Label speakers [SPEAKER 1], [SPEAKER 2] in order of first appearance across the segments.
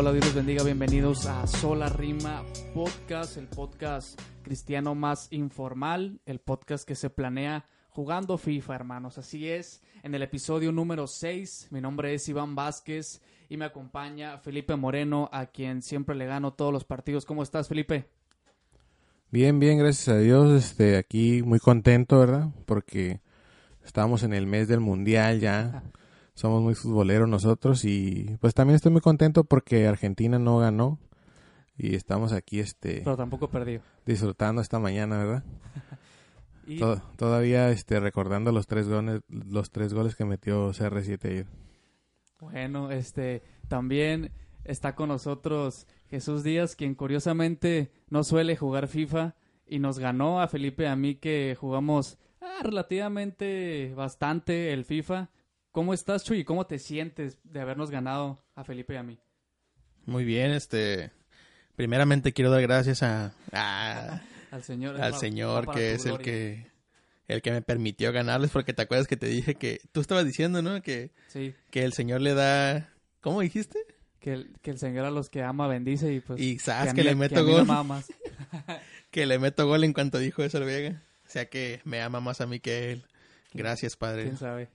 [SPEAKER 1] hola, Dios los bendiga. Bienvenidos a Sola Rima Podcast, el podcast cristiano más informal, el podcast que se planea jugando FIFA, hermanos. Así es, en el episodio número 6, mi nombre es Iván Vázquez y me acompaña Felipe Moreno, a quien siempre le gano todos los partidos. ¿Cómo estás, Felipe?
[SPEAKER 2] Bien, bien, gracias a Dios. Este, aquí muy contento, ¿verdad? Porque estamos en el mes del mundial ya. Somos muy futboleros nosotros y pues también estoy muy contento porque Argentina no ganó y estamos aquí este
[SPEAKER 1] Pero tampoco perdió.
[SPEAKER 2] disfrutando esta mañana, ¿verdad?
[SPEAKER 1] Y
[SPEAKER 2] To- todavía este recordando los tres goles los tres goles que metió CR7 ayer.
[SPEAKER 1] Bueno, este también está con nosotros Jesús Díaz, quien curiosamente no suele jugar FIFA y nos ganó a Felipe a mí que jugamos ah, relativamente bastante el FIFA. ¿Cómo estás, Chuy? ¿Cómo te sientes de habernos ganado a Felipe y a mí?
[SPEAKER 3] Muy bien, este. Primeramente quiero dar gracias a, a-
[SPEAKER 1] Al Señor.
[SPEAKER 3] al Señor
[SPEAKER 1] para
[SPEAKER 3] que es el que el que me permitió ganarles porque te acuerdas que te dije que tú estabas diciendo, ¿no? Que,
[SPEAKER 1] Sí,
[SPEAKER 3] que el Señor le da ¿Cómo dijiste?
[SPEAKER 1] que el, que el Señor a los que ama bendice y pues...
[SPEAKER 3] Y sabes que,
[SPEAKER 1] mí-
[SPEAKER 3] le meto gol, que le meto gol en cuanto dijo eso el Vega. O sea que me ama más a mí que él. Gracias, Padre.
[SPEAKER 1] quién sabe.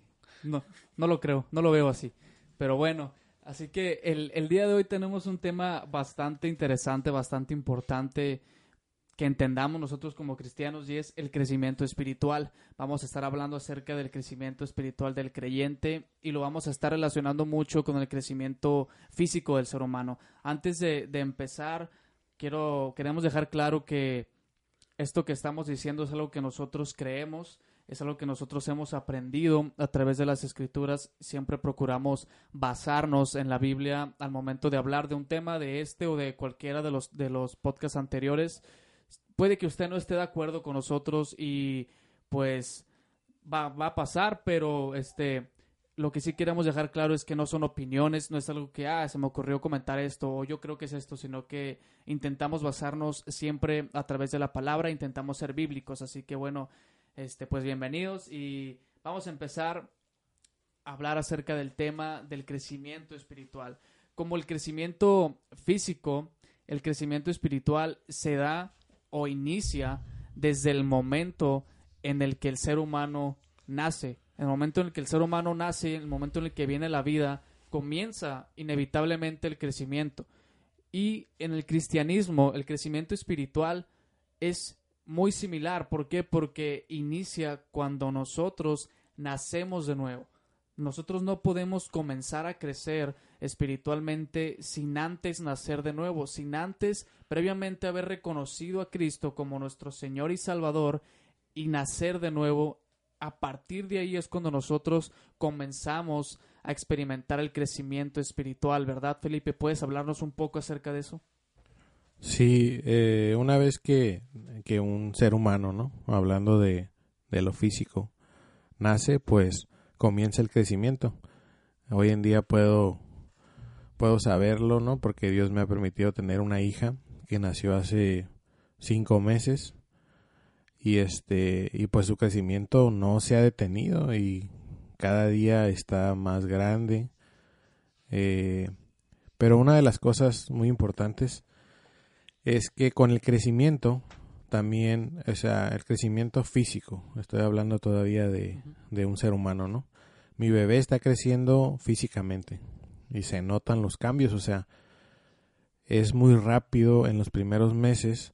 [SPEAKER 1] No, no lo creo, no lo veo así. Pero bueno, así que el, el día de hoy tenemos un tema bastante interesante, bastante importante que entendamos nosotros como cristianos y es el crecimiento espiritual. Vamos a estar hablando acerca del crecimiento espiritual del creyente y lo vamos a estar relacionando mucho con el crecimiento físico del ser humano. Antes de, de empezar, quiero, queremos dejar claro que esto que estamos diciendo es algo que nosotros creemos, es algo que nosotros hemos aprendido a través de las escrituras. Siempre procuramos basarnos en la Biblia al momento de hablar de un tema de este o de cualquiera de los, de los podcasts anteriores. Puede que usted no esté de acuerdo con nosotros y pues va, va a pasar, pero este lo que sí queremos dejar claro es que no son opiniones, no es algo que, ah, se me ocurrió comentar esto o yo creo que es esto, sino que intentamos basarnos siempre a través de la palabra, intentamos ser bíblicos, así que bueno, este, pues bienvenidos y vamos a empezar a hablar acerca del tema del crecimiento espiritual. Como el crecimiento físico, el crecimiento espiritual se da o inicia desde el momento en el que el ser humano nace. En el momento en el que el ser humano nace, en el momento en el que viene la vida, comienza inevitablemente el crecimiento. Y en el cristianismo, el crecimiento espiritual es muy similar. ¿Por qué? Porque inicia cuando nosotros nacemos de nuevo. Nosotros no podemos comenzar a crecer espiritualmente sin antes nacer de nuevo, sin antes previamente haber reconocido a Cristo como nuestro Señor y Salvador y nacer de nuevo. A partir de ahí es cuando nosotros comenzamos a experimentar el crecimiento espiritual, ¿verdad, Felipe? ¿Puedes hablarnos un poco acerca de eso?
[SPEAKER 2] Sí, eh, una vez que, que un ser humano, ¿no? Hablando de, de lo físico, nace, pues comienza el crecimiento. Hoy en día puedo, puedo saberlo, ¿no? Porque Dios me ha permitido tener una hija que nació hace cinco meses y este y pues su crecimiento no se ha detenido y cada día está más grande. Eh, pero una de las cosas muy importantes es que con el crecimiento también, o sea, el crecimiento físico, estoy hablando todavía de, de un ser humano, ¿no? Mi bebé está creciendo físicamente y se notan los cambios, o sea, es muy rápido en los primeros meses,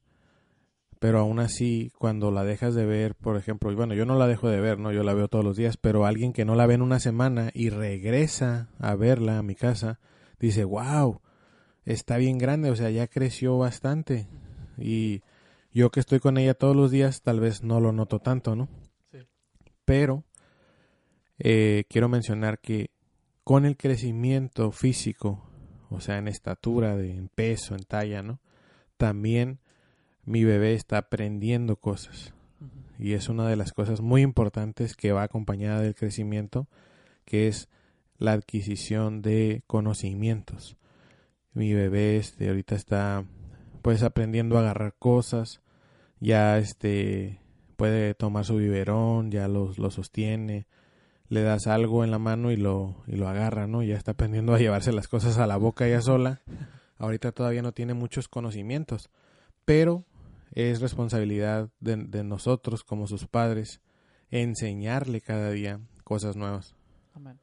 [SPEAKER 2] pero aún así cuando la dejas de ver, por ejemplo, y bueno, yo no la dejo de ver, no, yo la veo todos los días, pero alguien que no la ve en una semana y regresa a verla a mi casa, dice, wow, está bien grande, o sea, ya creció bastante. Y Yo que estoy con ella todos los días, tal vez no lo noto tanto, ¿no?
[SPEAKER 1] Sí.
[SPEAKER 2] Pero eh, quiero mencionar que con el crecimiento físico, o sea, en estatura, de, en peso, en talla, ¿no? También mi bebé está aprendiendo cosas. Y es una de las cosas muy importantes que va acompañada del crecimiento, que es la adquisición de conocimientos. Mi bebé este ahorita está pues aprendiendo a agarrar cosas, ya este puede tomar su biberón, ya lo, lo sostiene, le das algo en la mano y lo, y lo agarra, ¿no? Ya está aprendiendo a llevarse las cosas a la boca ya sola. Ahorita todavía no tiene muchos conocimientos, pero es responsabilidad de, de nosotros como sus padres enseñarle cada día cosas nuevas.
[SPEAKER 1] Amén.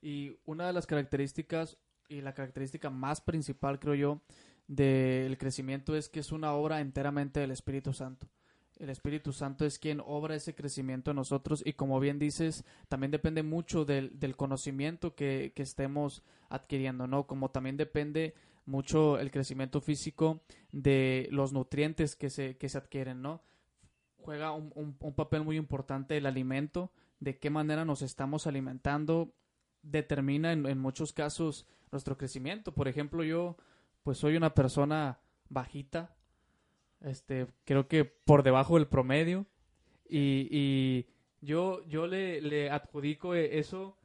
[SPEAKER 1] Y una de las características, y la característica más principal, creo yo, del crecimiento es que es una obra enteramente del Espíritu Santo. El Espíritu Santo es quien obra ese crecimiento en nosotros y como bien dices, también depende mucho del, del conocimiento que, que estemos adquiriendo, ¿no? Como también depende mucho el crecimiento físico de los nutrientes que se, que se adquieren, ¿no? Juega un, un, papel muy importante el alimento, de qué manera nos estamos alimentando, determina en, en muchos casos nuestro crecimiento. Por ejemplo, yo pues soy una persona bajita, este, creo que por debajo del promedio. Y, y yo, yo le, le adjudico eso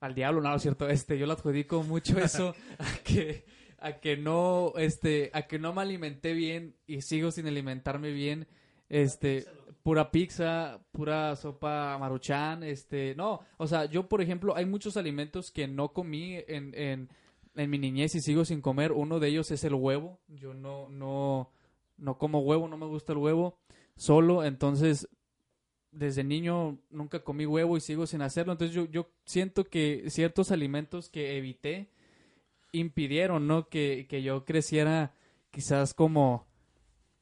[SPEAKER 1] al diablo, no, es cierto, este, yo le adjudico mucho eso a que, a que no, este, a que no me alimenté bien y sigo sin alimentarme bien, este, pura pizza, pura sopa maruchan, este, no, o sea, yo por ejemplo, hay muchos alimentos que no comí en, en, en mi niñez y sigo sin comer, uno de ellos es el huevo, yo no, no, no como huevo, no me gusta el huevo solo, entonces desde niño nunca comí huevo y sigo sin hacerlo, entonces yo, yo siento que ciertos alimentos que evité impidieron, ¿no? Que, que yo creciera quizás como,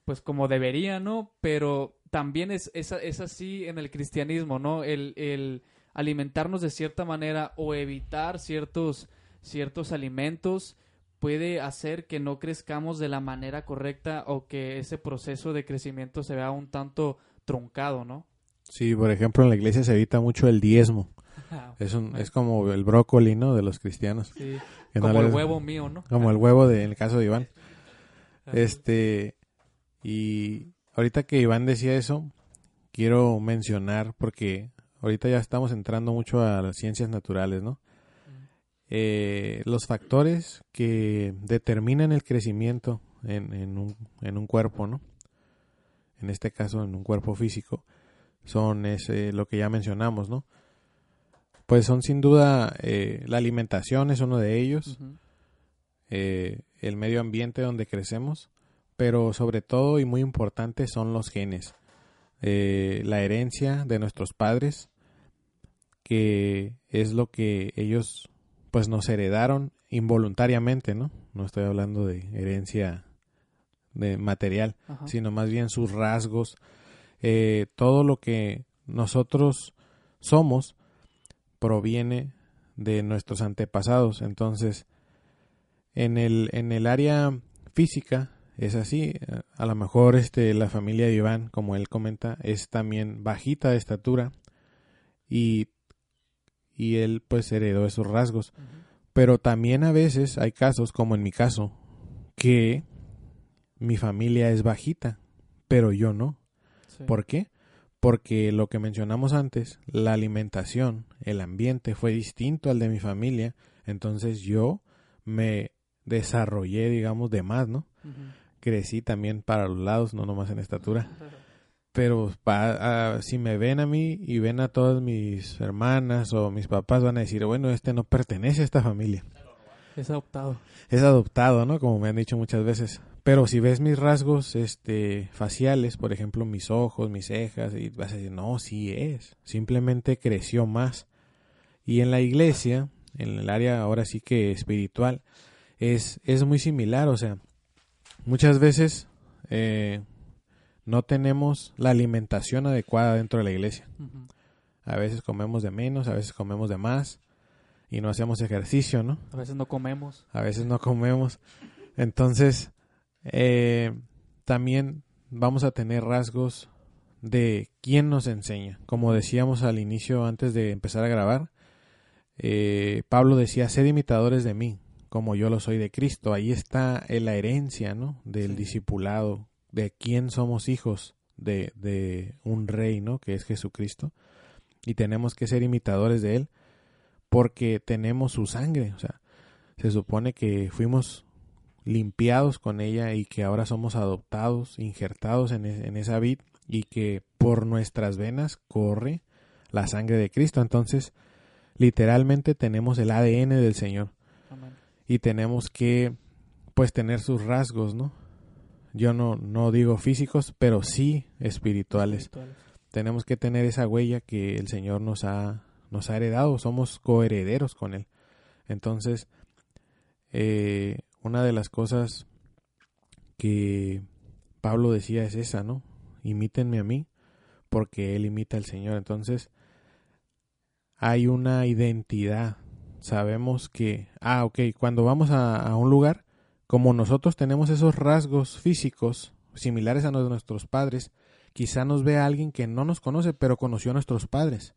[SPEAKER 1] pues como debería, ¿no? Pero también es, es, es así en el cristianismo, ¿no? El, el alimentarnos de cierta manera o evitar ciertos, ciertos alimentos puede hacer que no crezcamos de la manera correcta o que ese proceso de crecimiento se vea un tanto truncado, ¿no?
[SPEAKER 2] Sí, por ejemplo, en la iglesia se evita mucho el diezmo. Es, un, es como el brócoli, ¿no? De los cristianos.
[SPEAKER 1] Sí,
[SPEAKER 2] Que no
[SPEAKER 1] como el huevo mío, ¿no?
[SPEAKER 2] Como el huevo de, en el caso de Iván. Este, y ahorita que Iván decía eso, quiero mencionar, porque ahorita ya estamos entrando mucho a las ciencias naturales, ¿no? Eh, los factores que determinan el crecimiento en, en, un, en un cuerpo, ¿no? En este caso, en un cuerpo físico, son ese, lo que ya mencionamos, ¿no? Pues son sin duda eh, la alimentación es uno de ellos eh, el medio ambiente donde crecemos, pero sobre todo y muy importante son los genes, Eh, la herencia de nuestros padres, que es lo que ellos pues nos heredaron involuntariamente, ¿no? No estoy hablando de herencia de material,
[SPEAKER 1] Ajá.
[SPEAKER 2] sino más bien sus rasgos, eh, todo lo que nosotros somos proviene de nuestros antepasados. Entonces, en el, en el área física es así. A lo mejor este, la familia de Iván, como él comenta, es también bajita de estatura y, y él pues heredó esos rasgos. Pero también a veces hay casos, como en mi caso, que mi familia es bajita, pero yo no.
[SPEAKER 1] Sí.
[SPEAKER 2] ¿Por qué? Porque lo que mencionamos antes, la alimentación, el ambiente fue distinto al de mi familia, entonces yo me desarrollé, digamos, de más, ¿no? Crecí también para los lados, no nomás en estatura. Pero pa- ah, si me ven a mí y ven a todas mis hermanas o mis papás, van a decir, bueno, este no pertenece a esta familia.
[SPEAKER 1] Es adoptado.
[SPEAKER 2] Es adoptado, ¿no? Como me han dicho muchas veces. Pero si ves mis rasgos este, faciales, por ejemplo, mis ojos, mis cejas, y vas a decir, no, sí es. Simplemente creció más. Y en la iglesia, en el área ahora sí que espiritual, es, es muy similar. O sea, muchas veces eh, no tenemos la alimentación adecuada dentro de la iglesia. A veces comemos de menos, a veces comemos de más. Y no hacemos ejercicio, ¿no?
[SPEAKER 1] A veces no comemos.
[SPEAKER 2] a veces no comemos. Entonces, eh, también vamos a tener rasgos de quién nos enseña. Como decíamos al inicio, antes de empezar a grabar, eh, Pablo decía, sed imitadores de mí, como yo lo soy de Cristo. Ahí está la herencia, ¿no? Del discipulado, de quién somos hijos de, de un rey, ¿no? Que es Jesucristo. Y tenemos que ser imitadores de Él porque tenemos su sangre. O sea, se supone que fuimos limpiados con ella y que ahora somos adoptados, injertados en, en esa vid y que por nuestras venas corre la sangre de Cristo. Entonces, literalmente tenemos el ADN del Señor. Y tenemos que, pues, tener sus rasgos, ¿no? Yo no, no digo físicos, pero sí espirituales. Tenemos que tener esa huella que el Señor nos ha, nos ha heredado. Somos coherederos con Él. Entonces, eh, una de las cosas que Pablo decía es esa, ¿no? Imítenme a mí, porque Él imita al Señor. Entonces, hay una identidad. Sabemos que, ah, ok, cuando vamos a, un lugar, como nosotros tenemos esos rasgos físicos similares a nuestros padres, quizá nos vea alguien que no nos conoce, pero conoció a nuestros padres.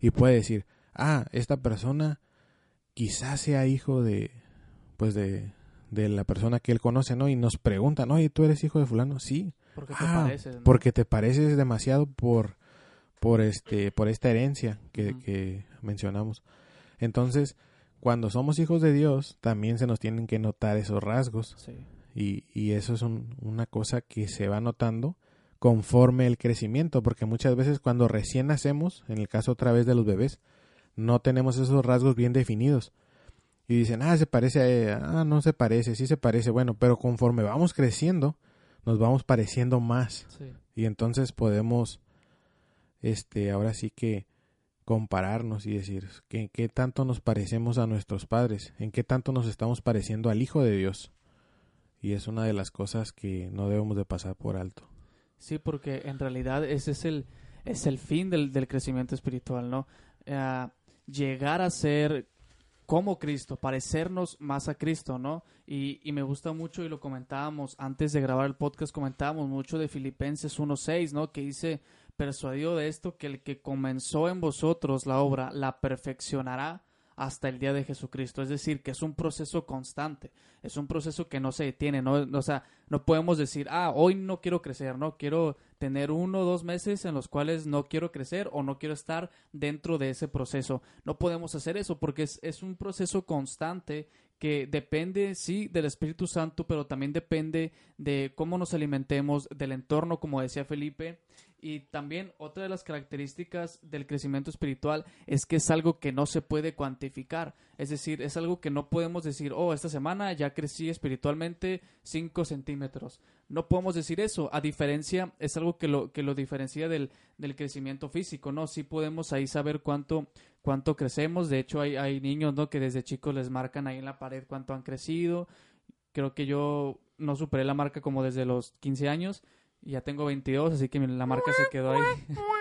[SPEAKER 2] Y puede decir, ah, esta persona quizás sea hijo de, pues de, de la persona que él conoce, ¿no? Y nos preguntan, oye, ¿tú eres hijo de fulano? Sí.
[SPEAKER 1] Porque te ah, pareces.
[SPEAKER 2] Porque te pareces demasiado por por este por esta herencia que, mencionamos entonces cuando somos hijos de Dios también se nos tienen que notar esos rasgos. Y, y, eso es una cosa que se va notando conforme el crecimiento porque muchas veces cuando recién nacemos en el caso otra vez de los bebés no tenemos esos rasgos bien definidos. Y dicen ah se parece a ella. ah no se parece sí se parece bueno pero conforme vamos creciendo nos vamos pareciendo más. Y entonces podemos este, ahora sí que compararnos y decir ¿en qué tanto nos parecemos a nuestros padres, en qué tanto nos estamos pareciendo al Hijo de Dios. Y es una de las cosas que no debemos de pasar por alto.
[SPEAKER 1] Sí, porque en realidad ese es el, es el fin del, del crecimiento espiritual, ¿no? Eh, llegar a ser como Cristo, parecernos más a Cristo, ¿no? Y, y, me gusta mucho y lo comentábamos antes de grabar el podcast, comentábamos mucho de Filipenses 1.6, ¿no? Que dice, persuadido de esto que el que comenzó en vosotros la obra la perfeccionará hasta el día de Jesucristo. Es decir, que es un proceso constante, es un proceso que no se detiene, no, o sea, no podemos decir, ah, hoy no quiero crecer, no quiero tener uno o dos meses en los cuales no quiero crecer o no quiero estar dentro de ese proceso. No podemos hacer eso porque es, es un proceso constante que depende, sí, del Espíritu Santo, pero también depende de cómo nos alimentemos, del entorno, como decía Felipe, y también otra de las características del crecimiento espiritual es que es algo que no se puede cuantificar. Es decir, es algo que no podemos decir, oh, esta semana ya crecí espiritualmente 5 centímetros. No podemos decir eso. A diferencia, es algo que lo, que lo diferencia del, del crecimiento físico, ¿no? Sí podemos ahí saber cuánto, cuánto crecemos. De hecho, hay, hay niños, ¿no? Que desde chicos les marcan ahí en la pared cuánto han crecido. Creo que yo no superé la marca como desde los 15 años ya tengo 22, así que la marca se quedó ahí.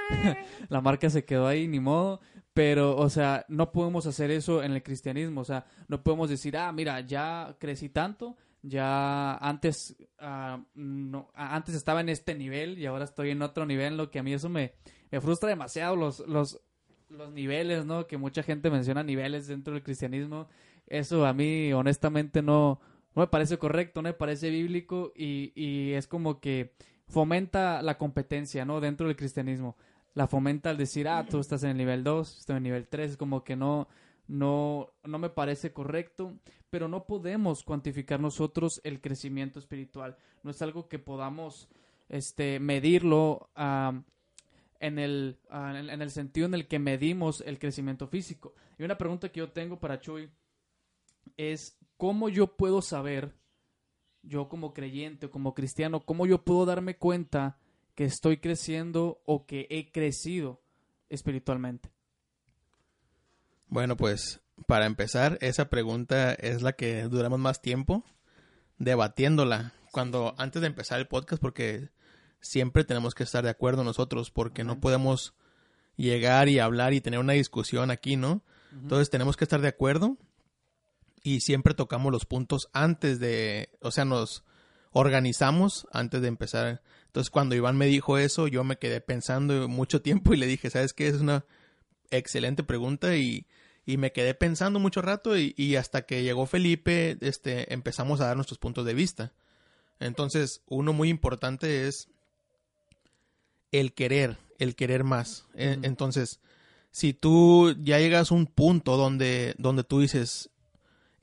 [SPEAKER 1] la marca se quedó ahí, ni modo. Pero, o sea, no podemos hacer eso en el cristianismo. O sea, no podemos decir, ah, mira, ya crecí tanto, ya antes, ah, no, antes estaba en este nivel y ahora estoy en otro nivel. Lo que a mí eso me, me frustra demasiado, los, los, los niveles, ¿no? Que mucha gente menciona niveles dentro del cristianismo. Eso a mí, honestamente, no, no me parece correcto, no me parece bíblico y, y es como que fomenta la competencia, ¿no? Dentro del cristianismo. La fomenta al decir, ah, tú estás en el nivel 2, estoy en el nivel 3, como que no, no, no me parece correcto, pero no podemos cuantificar nosotros el crecimiento espiritual. No es algo que podamos este, medirlo en, el, en, el sentido en el que medimos el crecimiento físico. Y una pregunta que yo tengo para Chuy es, ¿cómo yo puedo saber yo como creyente o como cristiano, cómo yo puedo darme cuenta que estoy creciendo o que he crecido espiritualmente?
[SPEAKER 3] Bueno, pues para empezar, esa pregunta es la que duramos más tiempo debatiéndola cuando antes de empezar el podcast porque siempre tenemos que estar de acuerdo nosotros porque no podemos llegar y hablar y tener una discusión aquí, ¿no? Entonces tenemos que estar de acuerdo y siempre tocamos los puntos antes de, o sea, nos organizamos antes de empezar. Entonces cuando Iván me dijo eso, yo me quedé pensando mucho tiempo y le dije, ¿sabes qué? Es una excelente pregunta y, y me quedé pensando mucho rato y, y, hasta que llegó Felipe, este, empezamos a dar nuestros puntos de vista. Entonces, uno muy importante es el querer, el querer más. Uh -huh. Entonces, si tú ya llegas a un punto donde, donde tú dices,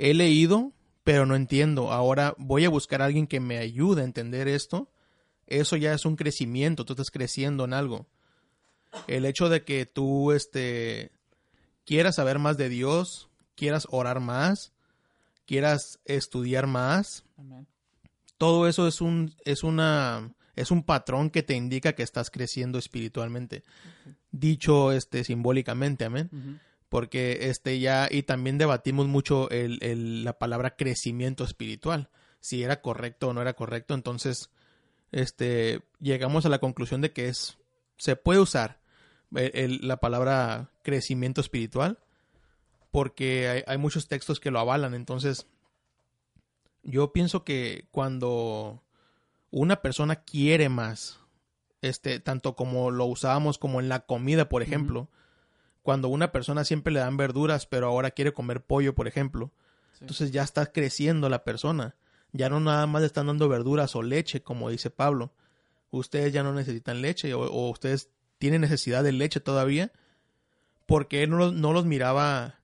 [SPEAKER 3] he leído, pero no entiendo, ahora voy a buscar a alguien que me ayude a entender esto, eso ya es un crecimiento, tú estás creciendo en algo. El hecho de que tú este, quieras saber más de Dios, quieras orar más, quieras estudiar más, todo eso es un, es una, es un patrón que te indica que estás creciendo espiritualmente. Uh -huh. Dicho este simbólicamente, amén. Uh -huh. Porque este ya, y también debatimos mucho el, el, la palabra crecimiento espiritual, si era correcto o no era correcto. Entonces, este, llegamos a la conclusión de que es, se puede usar el, el, la palabra crecimiento espiritual, porque hay, hay muchos textos que lo avalan. Entonces, yo pienso que cuando una persona quiere más, este, tanto como lo usábamos como en la comida, por ejemplo, uh -huh. Cuando una persona siempre le dan verduras, pero ahora quiere comer pollo, por ejemplo, sí. entonces ya está creciendo la persona. Ya no nada más le están dando verduras o leche, como dice Pablo. Ustedes ya no necesitan leche o, o ustedes tienen necesidad de leche todavía, porque él no los, no los miraba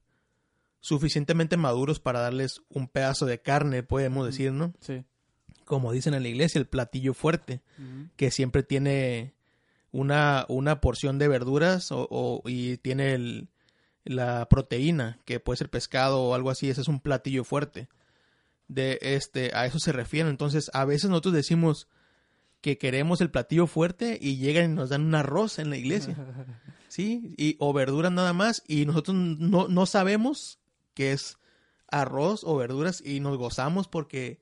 [SPEAKER 3] suficientemente maduros para darles un pedazo de carne, podemos decir, ¿no?
[SPEAKER 1] Sí
[SPEAKER 3] como dicen en la iglesia, el platillo fuerte, uh -huh. que siempre tiene una, una porción de verduras o, o, y tiene el, la proteína, que puede ser pescado o algo así, ese es un platillo fuerte. De este, a eso se refiere. Entonces, a veces nosotros decimos que queremos el platillo fuerte y llegan y nos dan un arroz en la iglesia. ¿Sí? Y, o verduras nada más, y nosotros no, no sabemos que es arroz o verduras y nos gozamos porque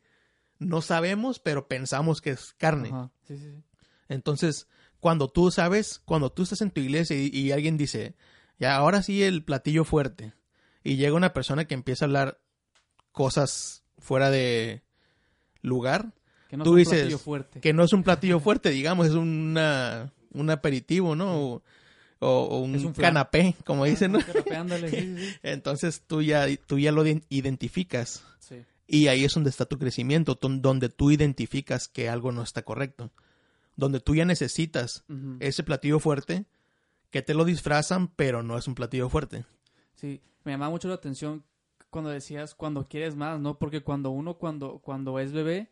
[SPEAKER 3] no sabemos, pero pensamos que es carne.
[SPEAKER 1] Sí, sí, sí.
[SPEAKER 3] Entonces, cuando tú sabes, cuando tú estás en tu iglesia y, y, alguien dice, ya ahora sí el platillo fuerte, y llega una persona que empieza a hablar cosas fuera de lugar,
[SPEAKER 1] que no
[SPEAKER 3] tú
[SPEAKER 1] es
[SPEAKER 3] dices que no es un platillo fuerte, digamos, es una, un aperitivo, ¿no? O, un, un, canapé, como dicen, ¿no?
[SPEAKER 1] Ándale, sí, sí.
[SPEAKER 3] Entonces tú ya, tú ya lo identificas.
[SPEAKER 1] Sí.
[SPEAKER 3] Y ahí es donde está tu crecimiento, donde tú identificas que algo no está correcto. Donde tú ya necesitas uh -huh. ese platillo fuerte, que te lo disfrazan, pero no es un platillo fuerte.
[SPEAKER 1] Sí, me llama mucho la atención cuando decías cuando quieres más, ¿no? Porque cuando uno cuando, cuando es bebé,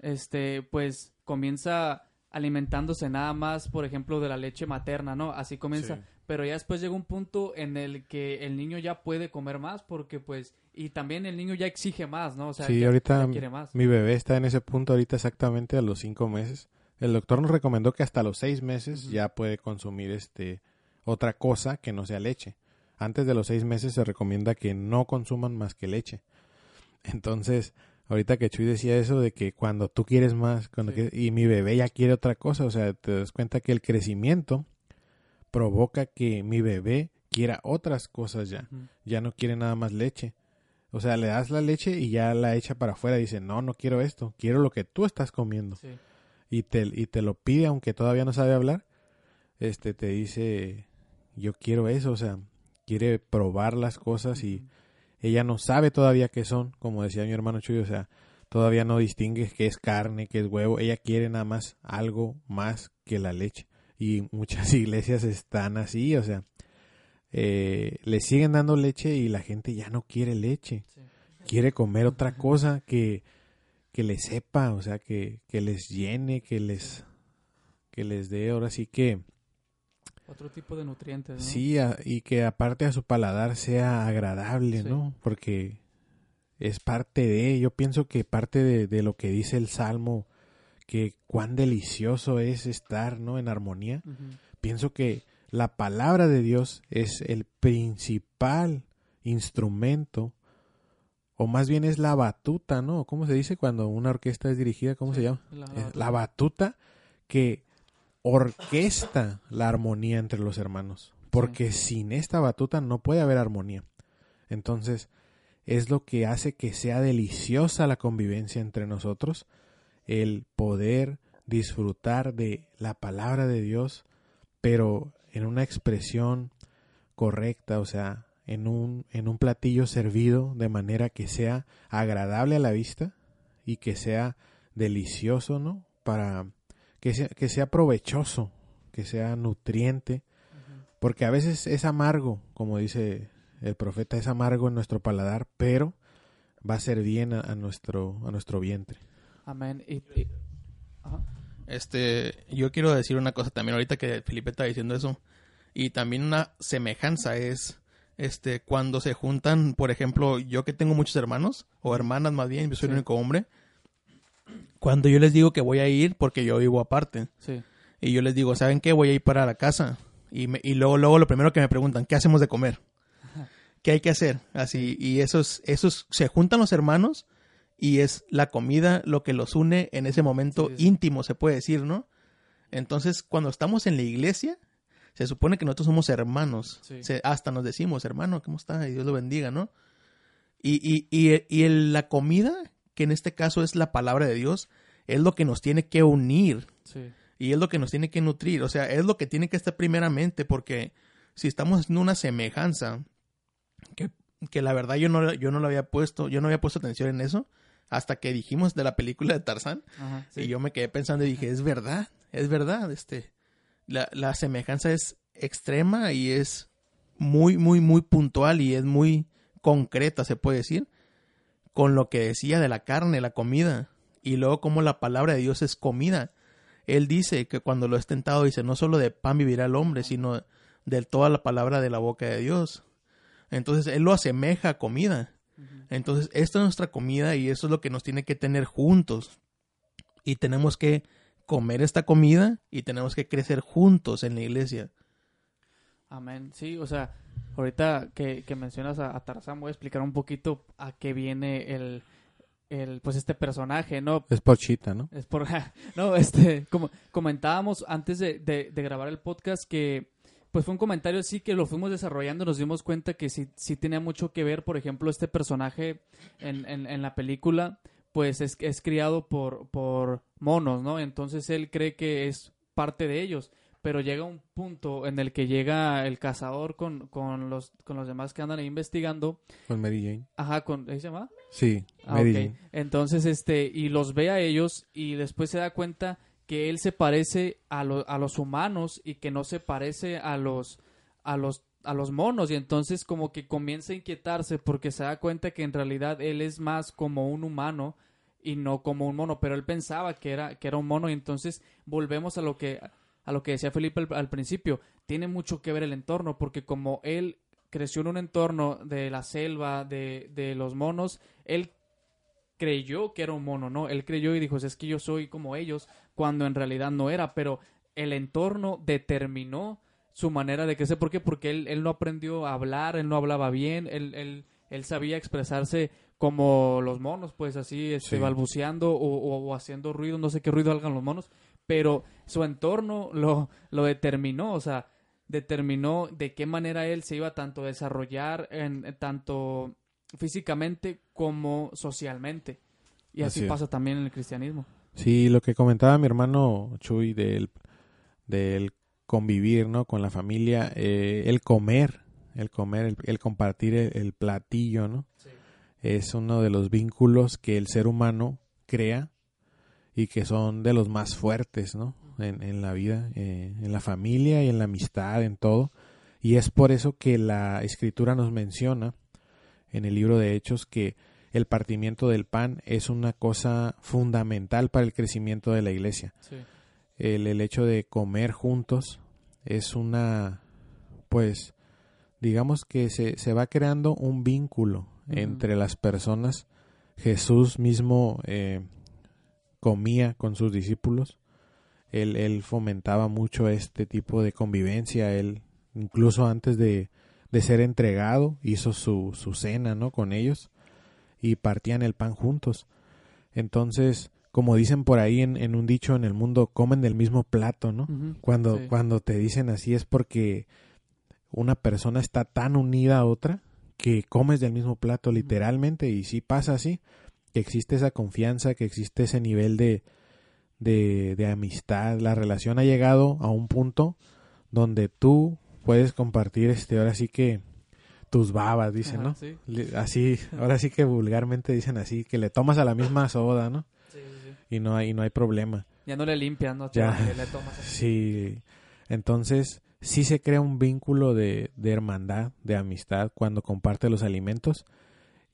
[SPEAKER 1] este, pues comienza alimentándose nada más, por ejemplo, de la leche materna, ¿no? Así comienza. Sí. Pero ya después llega un punto en el que el niño ya puede comer más porque pues y también el niño ya exige más, ¿no? O sea,
[SPEAKER 2] sí,
[SPEAKER 1] ya,
[SPEAKER 2] ahorita
[SPEAKER 1] ya quiere más.
[SPEAKER 2] mi bebé está en ese punto ahorita exactamente a los cinco meses. El doctor nos recomendó que hasta los seis meses uh -huh. ya puede consumir este otra cosa que no sea leche. Antes de los seis meses se recomienda que no consuman más que leche. Entonces, ahorita que Chuy decía eso de que cuando tú quieres más, cuando sí. quieres, y mi bebé ya quiere otra cosa, o sea, te das cuenta que el crecimiento provoca que mi bebé quiera otras cosas ya. Uh -huh. Ya no quiere nada más leche. O sea, le das la leche y ya la echa para afuera y dice, no, no quiero esto, quiero lo que tú estás comiendo.
[SPEAKER 1] Sí.
[SPEAKER 2] Y, te, y te lo pide, aunque todavía no sabe hablar, este te dice, yo quiero eso, o sea, quiere probar las cosas y ella no sabe todavía qué son, como decía mi hermano Chuy, o sea, todavía no distingue qué es carne, qué es huevo, ella quiere nada más algo más que la leche. Y muchas iglesias están así, o sea, eh, le siguen dando leche y la gente ya no quiere leche. Sí. Quiere comer otra cosa que, que les sepa, o sea, que, que les llene, que les, que les dé ahora sí que...
[SPEAKER 1] Otro tipo de nutrientes, ¿no?
[SPEAKER 2] Sí, a, y que aparte a su paladar sea agradable, sí. ¿no? Porque es parte de, yo pienso que parte de, de, lo que dice el Salmo, que cuán delicioso es estar, ¿no? En armonía. Uh -huh. Pienso que la palabra de Dios es el principal instrumento, o más bien es la batuta, ¿no? ¿Cómo se dice cuando una orquesta es dirigida? ¿Cómo sí, se llama? La, la, la, batuta que orquesta la armonía entre los hermanos. Porque sí. sin esta batuta no puede haber armonía. Entonces, es lo que hace que sea deliciosa la convivencia entre nosotros. el poder disfrutar de la palabra de Dios, pero en una expresión correcta, o sea, en un, en un platillo servido de manera que sea agradable a la vista y que sea delicioso, ¿no? Para que sea, que sea provechoso, que sea nutriente, porque a veces es amargo, como dice el profeta, es amargo en nuestro paladar, pero va a ser bien a, nuestro, a nuestro vientre.
[SPEAKER 1] Amén. Y,
[SPEAKER 3] Este, yo quiero decir una cosa también ahorita que Felipe está diciendo eso. Y también una semejanza es este cuando se juntan, por ejemplo, yo que tengo muchos hermanos o hermanas más bien, yo soy el único hombre. Cuando yo les digo que voy a ir porque yo vivo aparte.
[SPEAKER 1] Sí.
[SPEAKER 3] Y yo les digo, ¿saben qué? Voy a ir para la casa. Y, me, y luego luego lo primero que me preguntan, ¿qué hacemos de comer? ¿Qué hay que hacer? Así y esos esos se juntan los hermanos y es la comida lo que los une en ese momento íntimo, se puede decir, ¿no? Entonces, cuando estamos en la iglesia, se supone que nosotros somos hermanos. hasta nos decimos, hermano, ¿cómo está? Y Dios lo bendiga, ¿no? Y, y, y, y la comida, que en este caso es la palabra de Dios, es lo que nos tiene que unir. Y es lo que nos tiene que nutrir. O sea, es lo que tiene que estar primeramente, porque si estamos en una semejanza, que, que la verdad yo no, yo no lo había puesto, yo no había puesto atención en eso, hasta que dijimos de la película de Tarzán. Y yo me quedé pensando y dije, es verdad, es verdad, este, la, la semejanza es extrema y es muy, muy, muy puntual y es muy concreta, se puede decir, con lo que decía de la carne, la comida, y luego como la palabra de Dios es comida. Él dice que cuando lo es tentado, dice, no solo de pan vivirá el hombre, sino de toda la palabra de la boca de Dios. Entonces, Él lo asemeja a comida. Entonces, esta es nuestra comida y eso es lo que nos tiene que tener juntos. Y tenemos que comer esta comida y tenemos que crecer juntos en la iglesia.
[SPEAKER 1] Amén. Sí, o sea, ahorita que, mencionas a, Tarzán, voy a explicar un poquito a qué viene el, el pues este personaje, ¿no?
[SPEAKER 2] Es por Chita, ¿no?
[SPEAKER 1] Es por, no, este, como comentábamos antes de, de, de grabar el podcast que pues fue un comentario así que lo fuimos desarrollando, nos dimos cuenta que sí, sí tenía mucho que ver, por ejemplo, este personaje en, en, la película, pues es, es criado por, por monos, ¿no? Entonces él cree que es parte de ellos, pero llega un punto en el que llega el cazador con, con, los, con los demás que andan ahí investigando.
[SPEAKER 2] Con Mary Jane.
[SPEAKER 1] Ajá, con, ¿ahí se llama?
[SPEAKER 2] Sí, ah, Mary Jane.
[SPEAKER 1] Entonces, este, y los ve a ellos y después se da cuenta que él se parece a, a los humanos y que no se parece a los, a los a los monos y entonces como que comienza a inquietarse porque se da cuenta que en realidad él es más como un humano y no como un mono, pero él pensaba que era que era un mono y entonces volvemos a lo que a lo que decía Felipe al, principio, tiene mucho que ver el entorno porque como él creció en un entorno de la selva, de, de los monos, él creyó que era un mono, ¿no? Él creyó y dijo, es que yo soy como ellos, cuando en realidad no era, pero el entorno determinó su manera de crecer. ¿Por qué? Porque él, él no aprendió a hablar, él no hablaba bien, él, él, él sabía expresarse como los monos, pues así, este, balbuceando o, o, haciendo ruido, no sé qué ruido hagan los monos, pero su entorno lo, lo determinó, o sea, determinó de qué manera él se iba tanto a desarrollar en tanto físicamente como socialmente. Y así, pasa también en el cristianismo.
[SPEAKER 2] Sí, lo que comentaba mi hermano Chuy del, del convivir, ¿no? Con la familia, eh, el comer, el comer, el, compartir el, platillo, ¿no? Es uno de los vínculos que el ser humano crea y que son de los más fuertes, ¿no? En, en la vida, eh, en la familia y en la amistad, en todo. Y es por eso que la escritura nos menciona en el libro de Hechos que el partimiento del pan es una cosa fundamental para el crecimiento de la iglesia. El, el, hecho de comer juntos es una, pues, digamos que se, se va creando un vínculo entre las personas. Jesús mismo eh, comía con sus discípulos. Él, él fomentaba mucho este tipo de convivencia. Él, incluso antes de, de ser entregado, hizo su, su cena, ¿no? Con ellos y partían el pan juntos. Entonces, como dicen por ahí en, en un dicho en el mundo, comen del mismo plato, ¿no? cuando, cuando te dicen así es porque una persona está tan unida a otra que comes del mismo plato literalmente y sí pasa así. que existe esa confianza, que existe ese nivel de, de, de amistad. La relación ha llegado a un punto donde tú puedes compartir, este, ahora sí que tus babas, dicen,
[SPEAKER 1] Ajá,
[SPEAKER 2] ¿no?
[SPEAKER 1] sí.
[SPEAKER 2] Así, ahora sí que vulgarmente dicen así, que le tomas a la misma soda, ¿no?
[SPEAKER 1] Sí, sí, sí.
[SPEAKER 2] Y no hay, no hay problema.
[SPEAKER 1] Ya no le limpias, ¿no?
[SPEAKER 2] Ya.
[SPEAKER 1] Le, le tomas así.
[SPEAKER 2] Sí, entonces sí se crea un vínculo de, de hermandad, de amistad cuando comparte los alimentos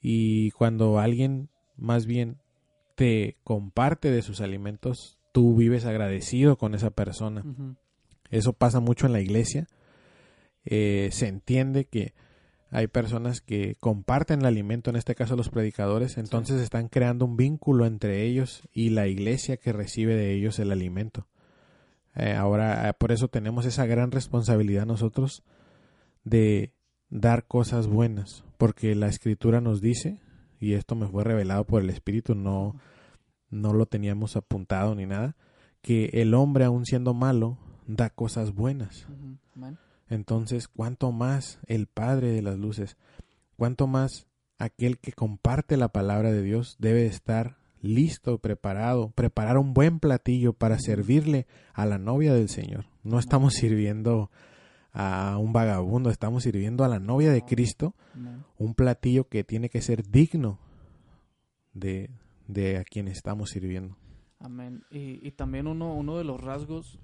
[SPEAKER 2] y cuando alguien más bien te comparte de sus alimentos, tú vives agradecido con esa persona. Eso pasa mucho en la iglesia. Eh, se entiende que hay personas que comparten el alimento, en este caso los predicadores, entonces están creando un vínculo entre ellos y la iglesia que recibe de ellos el alimento. Eh, ahora, eh, por eso tenemos esa gran responsabilidad nosotros de dar cosas buenas, porque la escritura nos dice, y esto me fue revelado por el Espíritu, no, no lo teníamos apuntado ni nada, que el hombre, aun siendo malo, da cosas buenas. Entonces, ¿cuánto más el Padre de las Luces, cuánto más aquel que comparte la palabra de Dios debe estar listo, preparado, preparar un buen platillo para servirle a la novia del Señor? No estamos sirviendo a un vagabundo, estamos sirviendo a la novia de Cristo, un platillo que tiene que ser digno de, de a quien estamos sirviendo.
[SPEAKER 1] Amén. Y, y también uno, uno de los rasgos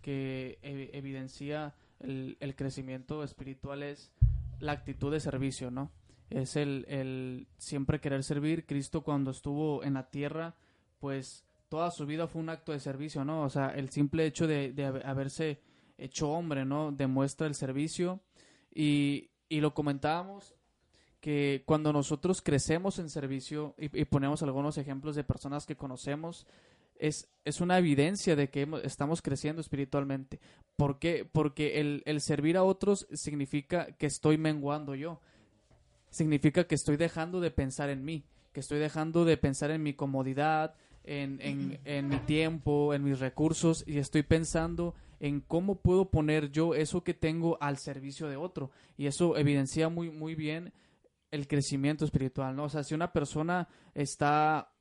[SPEAKER 1] que ev- evidencia el, el crecimiento espiritual es la actitud de servicio, ¿no? Es el, el siempre querer servir. Cristo cuando estuvo en la tierra, pues toda su vida fue un acto de servicio, ¿no? O sea, el simple hecho de, de haber- haberse hecho hombre, ¿no? Demuestra el servicio. Y, y lo comentábamos que cuando nosotros crecemos en servicio y, y ponemos algunos ejemplos de personas que conocemos, es, es una evidencia de que estamos creciendo espiritualmente. ¿Por qué? Porque el, el servir a otros significa que estoy menguando yo. Significa que estoy dejando de pensar en mí, que estoy dejando de pensar en mi comodidad, en, en, en mi tiempo, en mis recursos, y estoy pensando en cómo puedo poner yo eso que tengo al servicio de otro. Y eso evidencia muy, muy bien el crecimiento espiritual, ¿no? O sea, si una persona está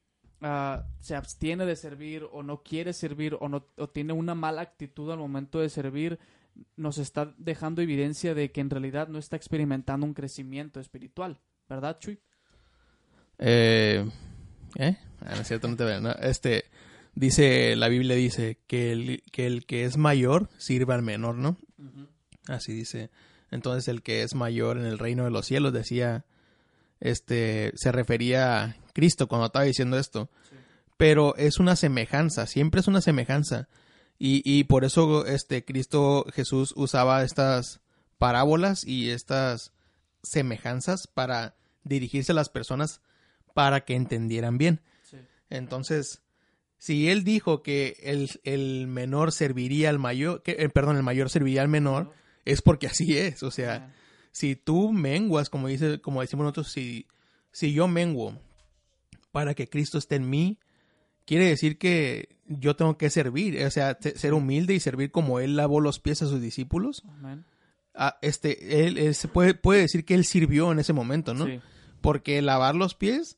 [SPEAKER 1] ah, se abstiene de servir o no quiere servir o no o tiene una mala actitud al momento de servir, nos está dejando evidencia de que en realidad no está experimentando un crecimiento espiritual, ¿verdad, Chuy?
[SPEAKER 3] Eh, ¿eh? Ah, no es cierto, no te veo. no. Este, dice, la Biblia dice que el, que el que es mayor sirva al menor, ¿no? Así dice. Entonces el que es mayor en el reino de los cielos decía, este, se refería a Cristo cuando estaba diciendo esto. Pero es una semejanza, siempre es una semejanza. Y, y por eso este Cristo Jesús usaba estas parábolas y estas semejanzas para dirigirse a las personas para que entendieran bien.
[SPEAKER 1] Sí.
[SPEAKER 3] Entonces, si él dijo que el, el menor serviría al mayor, que, eh, perdón, el mayor serviría al menor, es porque así es. O sea, si tú menguas, como dice, como decimos nosotros, si, si yo menguo para que Cristo esté en mí, quiere decir que yo tengo que servir, o sea, ser humilde y servir como él lavó los pies a sus discípulos. Ah, este, él, él se puede, puede decir que él sirvió en ese momento, ¿no?
[SPEAKER 1] Sí.
[SPEAKER 3] Porque lavar los pies,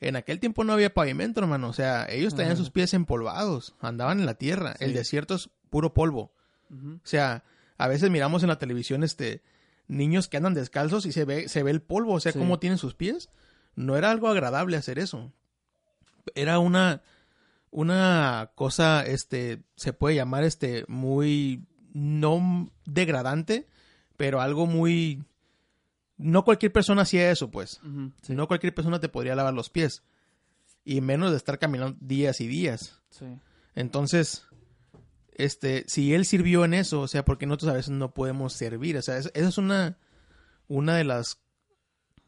[SPEAKER 3] en aquel tiempo no había pavimento, hermano. O sea, ellos tenían sus pies empolvados, andaban en la tierra. El desierto es puro polvo. O sea, a veces miramos en la televisión este niños que andan descalzos y se ve, se ve el polvo, o sea,
[SPEAKER 1] Sí.
[SPEAKER 3] cómo tienen sus pies. No era algo agradable hacer eso. Era una, una cosa, este, se puede llamar este, muy, no degradante, pero algo muy, no cualquier persona hacía eso, pues.
[SPEAKER 1] Ujú. Sí.
[SPEAKER 3] No cualquier persona te podría lavar los pies. Y menos de estar caminando días y días.
[SPEAKER 1] Sí.
[SPEAKER 3] Entonces, este, si él sirvió en eso, o sea, porque nosotros a veces no podemos servir, o sea, es- esa es una, una de las,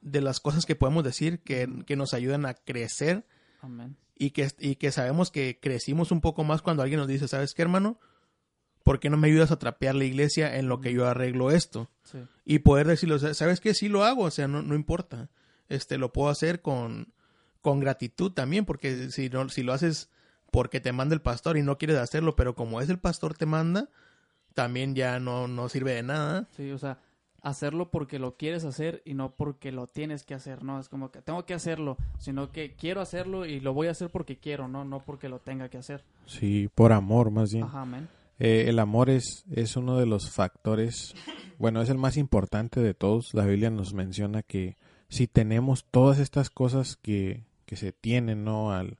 [SPEAKER 3] de las cosas que podemos decir que, que nos ayudan a crecer
[SPEAKER 1] Amén.
[SPEAKER 3] Y que, y que sabemos que crecimos un poco más cuando alguien nos dice, ¿sabes qué, hermano? ¿Por qué no me ayudas a trapear la iglesia en lo que yo arreglo esto?
[SPEAKER 1] Sí.
[SPEAKER 3] y poder decirlo, ¿sabes qué? Sí lo hago, o sea, no, no importa. Este, lo puedo hacer con, con gratitud también, porque si, no, si lo haces porque te manda el pastor y no quieres hacerlo, pero como es el pastor te manda, también ya no, no sirve de nada.
[SPEAKER 1] Sí, o sea, hacerlo porque lo quieres hacer y no porque lo tienes que hacer, ¿no? Es como que tengo que hacerlo, sino que quiero hacerlo y lo voy a hacer porque quiero, ¿no? No porque lo tenga que hacer.
[SPEAKER 2] Sí, por amor más bien.
[SPEAKER 1] Ajá, amén.
[SPEAKER 2] Eh, el amor es, es uno de los factores, bueno, es el más importante de todos. La Biblia nos menciona que si tenemos todas estas cosas que, que se tienen, ¿no? Al,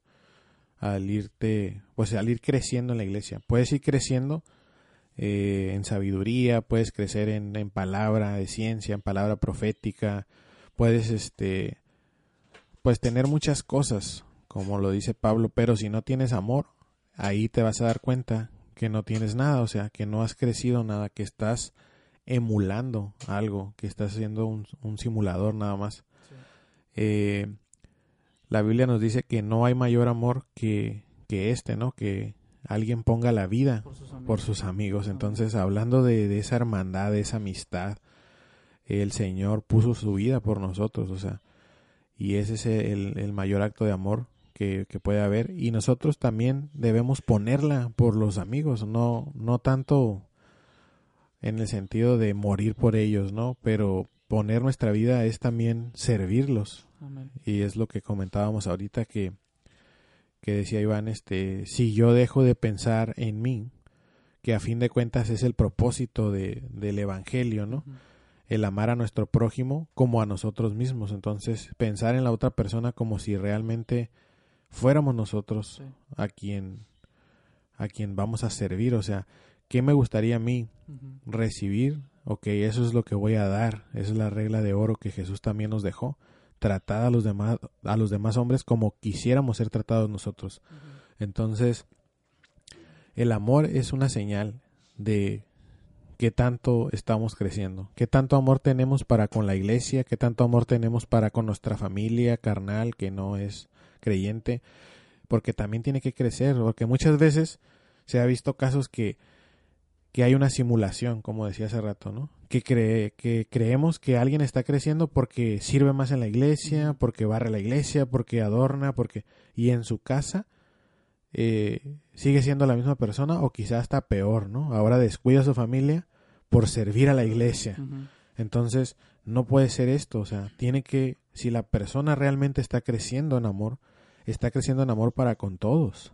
[SPEAKER 2] al irte, pues al ir creciendo en la iglesia. Puedes ir creciendo eh, en sabiduría, puedes crecer en, en, palabra de ciencia, en palabra profética, puedes este pues tener muchas cosas, como lo dice Pablo, pero si no tienes amor, ahí te vas a dar cuenta que no tienes nada, o sea, que no has crecido nada, que estás emulando algo, que estás haciendo un, un simulador nada más. Sí. Eh, la Biblia nos dice que no hay mayor amor que, que este, ¿no? Que alguien ponga la vida por sus amigos. Por sus amigos. Entonces, hablando de, de, esa hermandad, de esa amistad, el Señor puso su vida por nosotros, o sea, y ese es el, el mayor acto de amor que, que, puede haber. Y nosotros también debemos ponerla por los amigos, no, no tanto en el sentido de morir por ellos, ¿no? Pero poner nuestra vida es también servirlos.
[SPEAKER 1] Amén.
[SPEAKER 2] Y es lo que comentábamos ahorita que, que decía Iván, este, si yo dejo de pensar en mí, que a fin de cuentas es el propósito de, del Evangelio, ¿no? Uh -huh. El amar a nuestro prójimo como a nosotros mismos. Entonces, pensar en la otra persona como si realmente fuéramos nosotros
[SPEAKER 1] Sí.
[SPEAKER 2] a quien a quien vamos a servir. O sea, ¿qué me gustaría a mí recibir? Ok, eso es lo que voy a dar. Esa es la regla de oro que Jesús también nos dejó. Tratar a los demás, a los demás hombres como quisiéramos ser tratados nosotros. Entonces, el amor es una señal de qué tanto estamos creciendo, qué tanto amor tenemos para con la iglesia, qué tanto amor tenemos para con nuestra familia carnal que no es creyente, porque también tiene que crecer, porque muchas veces se ha visto casos que que hay una simulación, como decía hace rato, ¿no? Que cree que creemos que alguien está creciendo porque sirve más en la iglesia, porque barre la iglesia, porque adorna, porque y en su casa eh, sigue siendo la misma persona o quizás hasta peor, ¿no? Ahora descuida a su familia por servir a la iglesia. Entonces, no puede ser esto, o sea, tiene que, si la persona realmente está creciendo en amor, está creciendo en amor para con todos,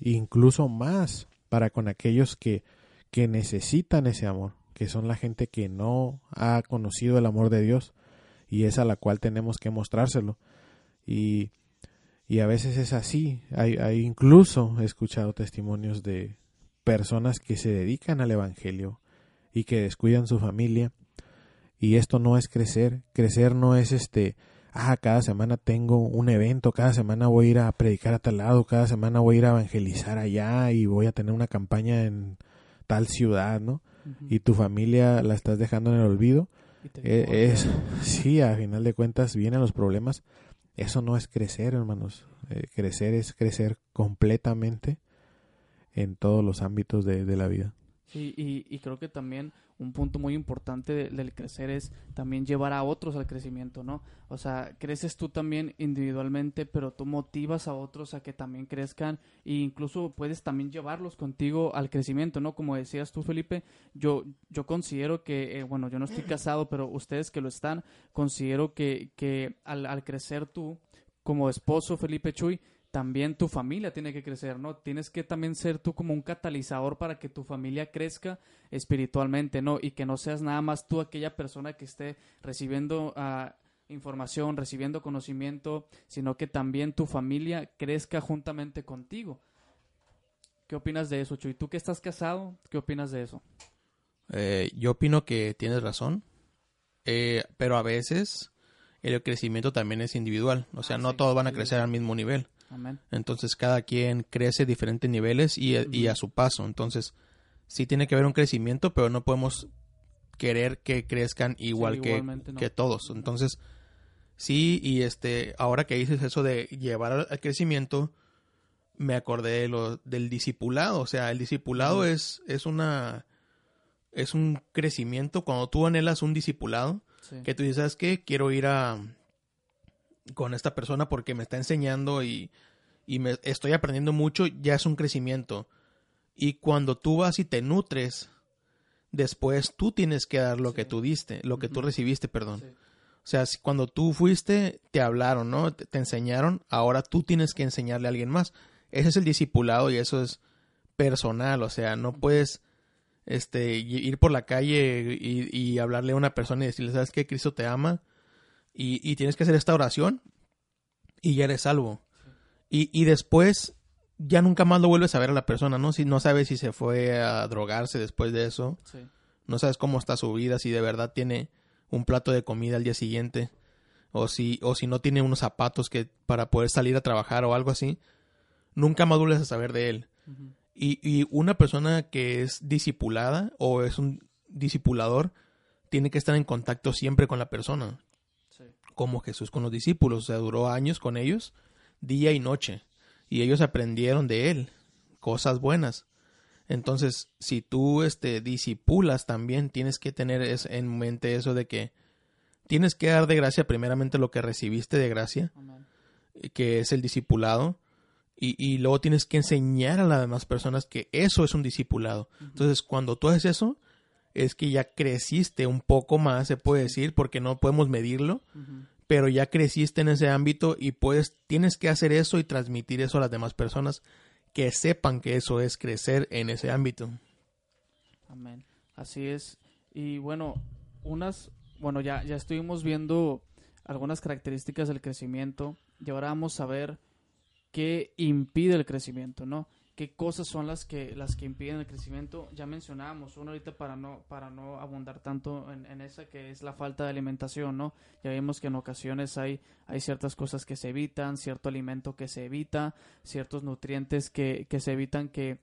[SPEAKER 2] incluso más para con aquellos que, que necesitan ese amor, que son la gente que no ha conocido el amor de Dios y es a la cual tenemos que mostrárselo. Y, y a veces es así, hay, incluso he escuchado testimonios de personas que se dedican al Evangelio y que descuidan su familia y esto no es crecer. Crecer no es este, ah, cada semana tengo un evento, cada semana voy a ir a predicar a tal lado, cada semana voy a ir a evangelizar allá y voy a tener una campaña en tal ciudad, ¿no? Y tu familia la estás dejando en el olvido. Eh, es, sí, a final de cuentas vienen los problemas. Eso no es crecer, hermanos. Eh, crecer es crecer completamente en todos los ámbitos de, de la vida.
[SPEAKER 1] Sí, y, y creo que también un punto muy importante de- del crecer es también llevar a otros al crecimiento, ¿no? O sea, creces tú también individualmente, pero tú motivas a otros a que también crezcan e incluso puedes también llevarlos contigo al crecimiento, ¿no? Como decías tú, Felipe, yo, yo considero que, eh, bueno, yo no estoy casado, pero ustedes que lo están, considero que, que al, al crecer tú como esposo, Felipe Chuy, también tu familia tiene que crecer, ¿no? Tienes que también ser tú como un catalizador para que tu familia crezca espiritualmente, ¿no? Y que no seas nada más tú aquella persona que esté recibiendo ah, información, recibiendo conocimiento, sino que también tu familia crezca juntamente contigo. ¿Qué opinas de eso, Chuy? ¿Tú que estás casado, qué opinas de eso?
[SPEAKER 3] Eh, yo opino que tienes razón, eh, pero a veces el crecimiento también es individual. O sea,
[SPEAKER 1] Ah,
[SPEAKER 3] no
[SPEAKER 1] sí,
[SPEAKER 3] todos van a crecer al mismo nivel.
[SPEAKER 1] Amén.
[SPEAKER 3] Entonces, cada quien crece a diferentes niveles y, y
[SPEAKER 1] Ujú.
[SPEAKER 3] a su paso. Entonces, sí tiene que haber un crecimiento, pero no podemos querer que crezcan igual
[SPEAKER 1] Sí,
[SPEAKER 3] que,
[SPEAKER 1] no.
[SPEAKER 3] que todos. Entonces, sí, y este, ahora que dices eso de llevar al, al crecimiento, me acordé de lo, del discipulado. O sea, el discipulado es, es una es un crecimiento. Cuando tú anhelas un discipulado,
[SPEAKER 1] Sí.
[SPEAKER 3] que tú dices, ¿sabes qué? Quiero ir a con esta persona porque me está enseñando y, y me estoy aprendiendo mucho, ya es un crecimiento. Y cuando tú vas y te nutres después tú tienes que dar lo
[SPEAKER 1] Sí.
[SPEAKER 3] que tú diste, lo que tú recibiste, perdón.
[SPEAKER 1] Sí.
[SPEAKER 3] O sea, si cuando tú fuiste, te hablaron, ¿no? Te, te enseñaron, ahora tú tienes que enseñarle a alguien más. Ese es el discipulado y eso es personal, o sea, no puedes este ir por la calle y, y hablarle a una persona y decirle, ¿sabes qué? Cristo te ama y, y tienes que hacer esta oración y ya eres salvo. Y, y después ya nunca más lo vuelves a ver a la persona, ¿no? Si no sabes si se fue a drogarse después de eso,
[SPEAKER 1] Sí.
[SPEAKER 3] no sabes cómo está su vida, si de verdad tiene un plato de comida al día siguiente, o si, o si no tiene unos zapatos que para poder salir a trabajar o algo así, nunca más vuelves a saber de él. Y, y una persona que es discipulada o es un discipulador tiene que estar en contacto siempre con la persona. Como Jesús con los discípulos, o sea, duró años con ellos, día y noche, y ellos aprendieron de él cosas buenas. Entonces, si tú este disipulas también tienes que tener es- en mente eso de que tienes que dar de gracia primeramente lo que recibiste de gracia,
[SPEAKER 1] Amén.
[SPEAKER 3] que es el discipulado, y, y luego tienes que enseñar a las demás personas que eso es un discipulado. Entonces, cuando tú haces eso, es que ya creciste un poco más, se puede decir, porque no podemos medirlo, pero ya creciste en ese ámbito y puedes, tienes que hacer eso y transmitir eso a las demás personas que sepan que eso es crecer en ese ámbito.
[SPEAKER 1] Amén. Así es. Y bueno, unas, bueno, ya, ya estuvimos viendo algunas características del crecimiento y ahora vamos a ver qué impide el crecimiento, ¿no? ¿Qué cosas son las que, las que impiden el crecimiento? Ya mencionábamos una ahorita para no, para no abundar tanto en, en esa que es la falta de alimentación, ¿no? Ya vimos que en ocasiones hay, hay ciertas cosas que se evitan, cierto alimento que se evita, ciertos nutrientes que, que se evitan que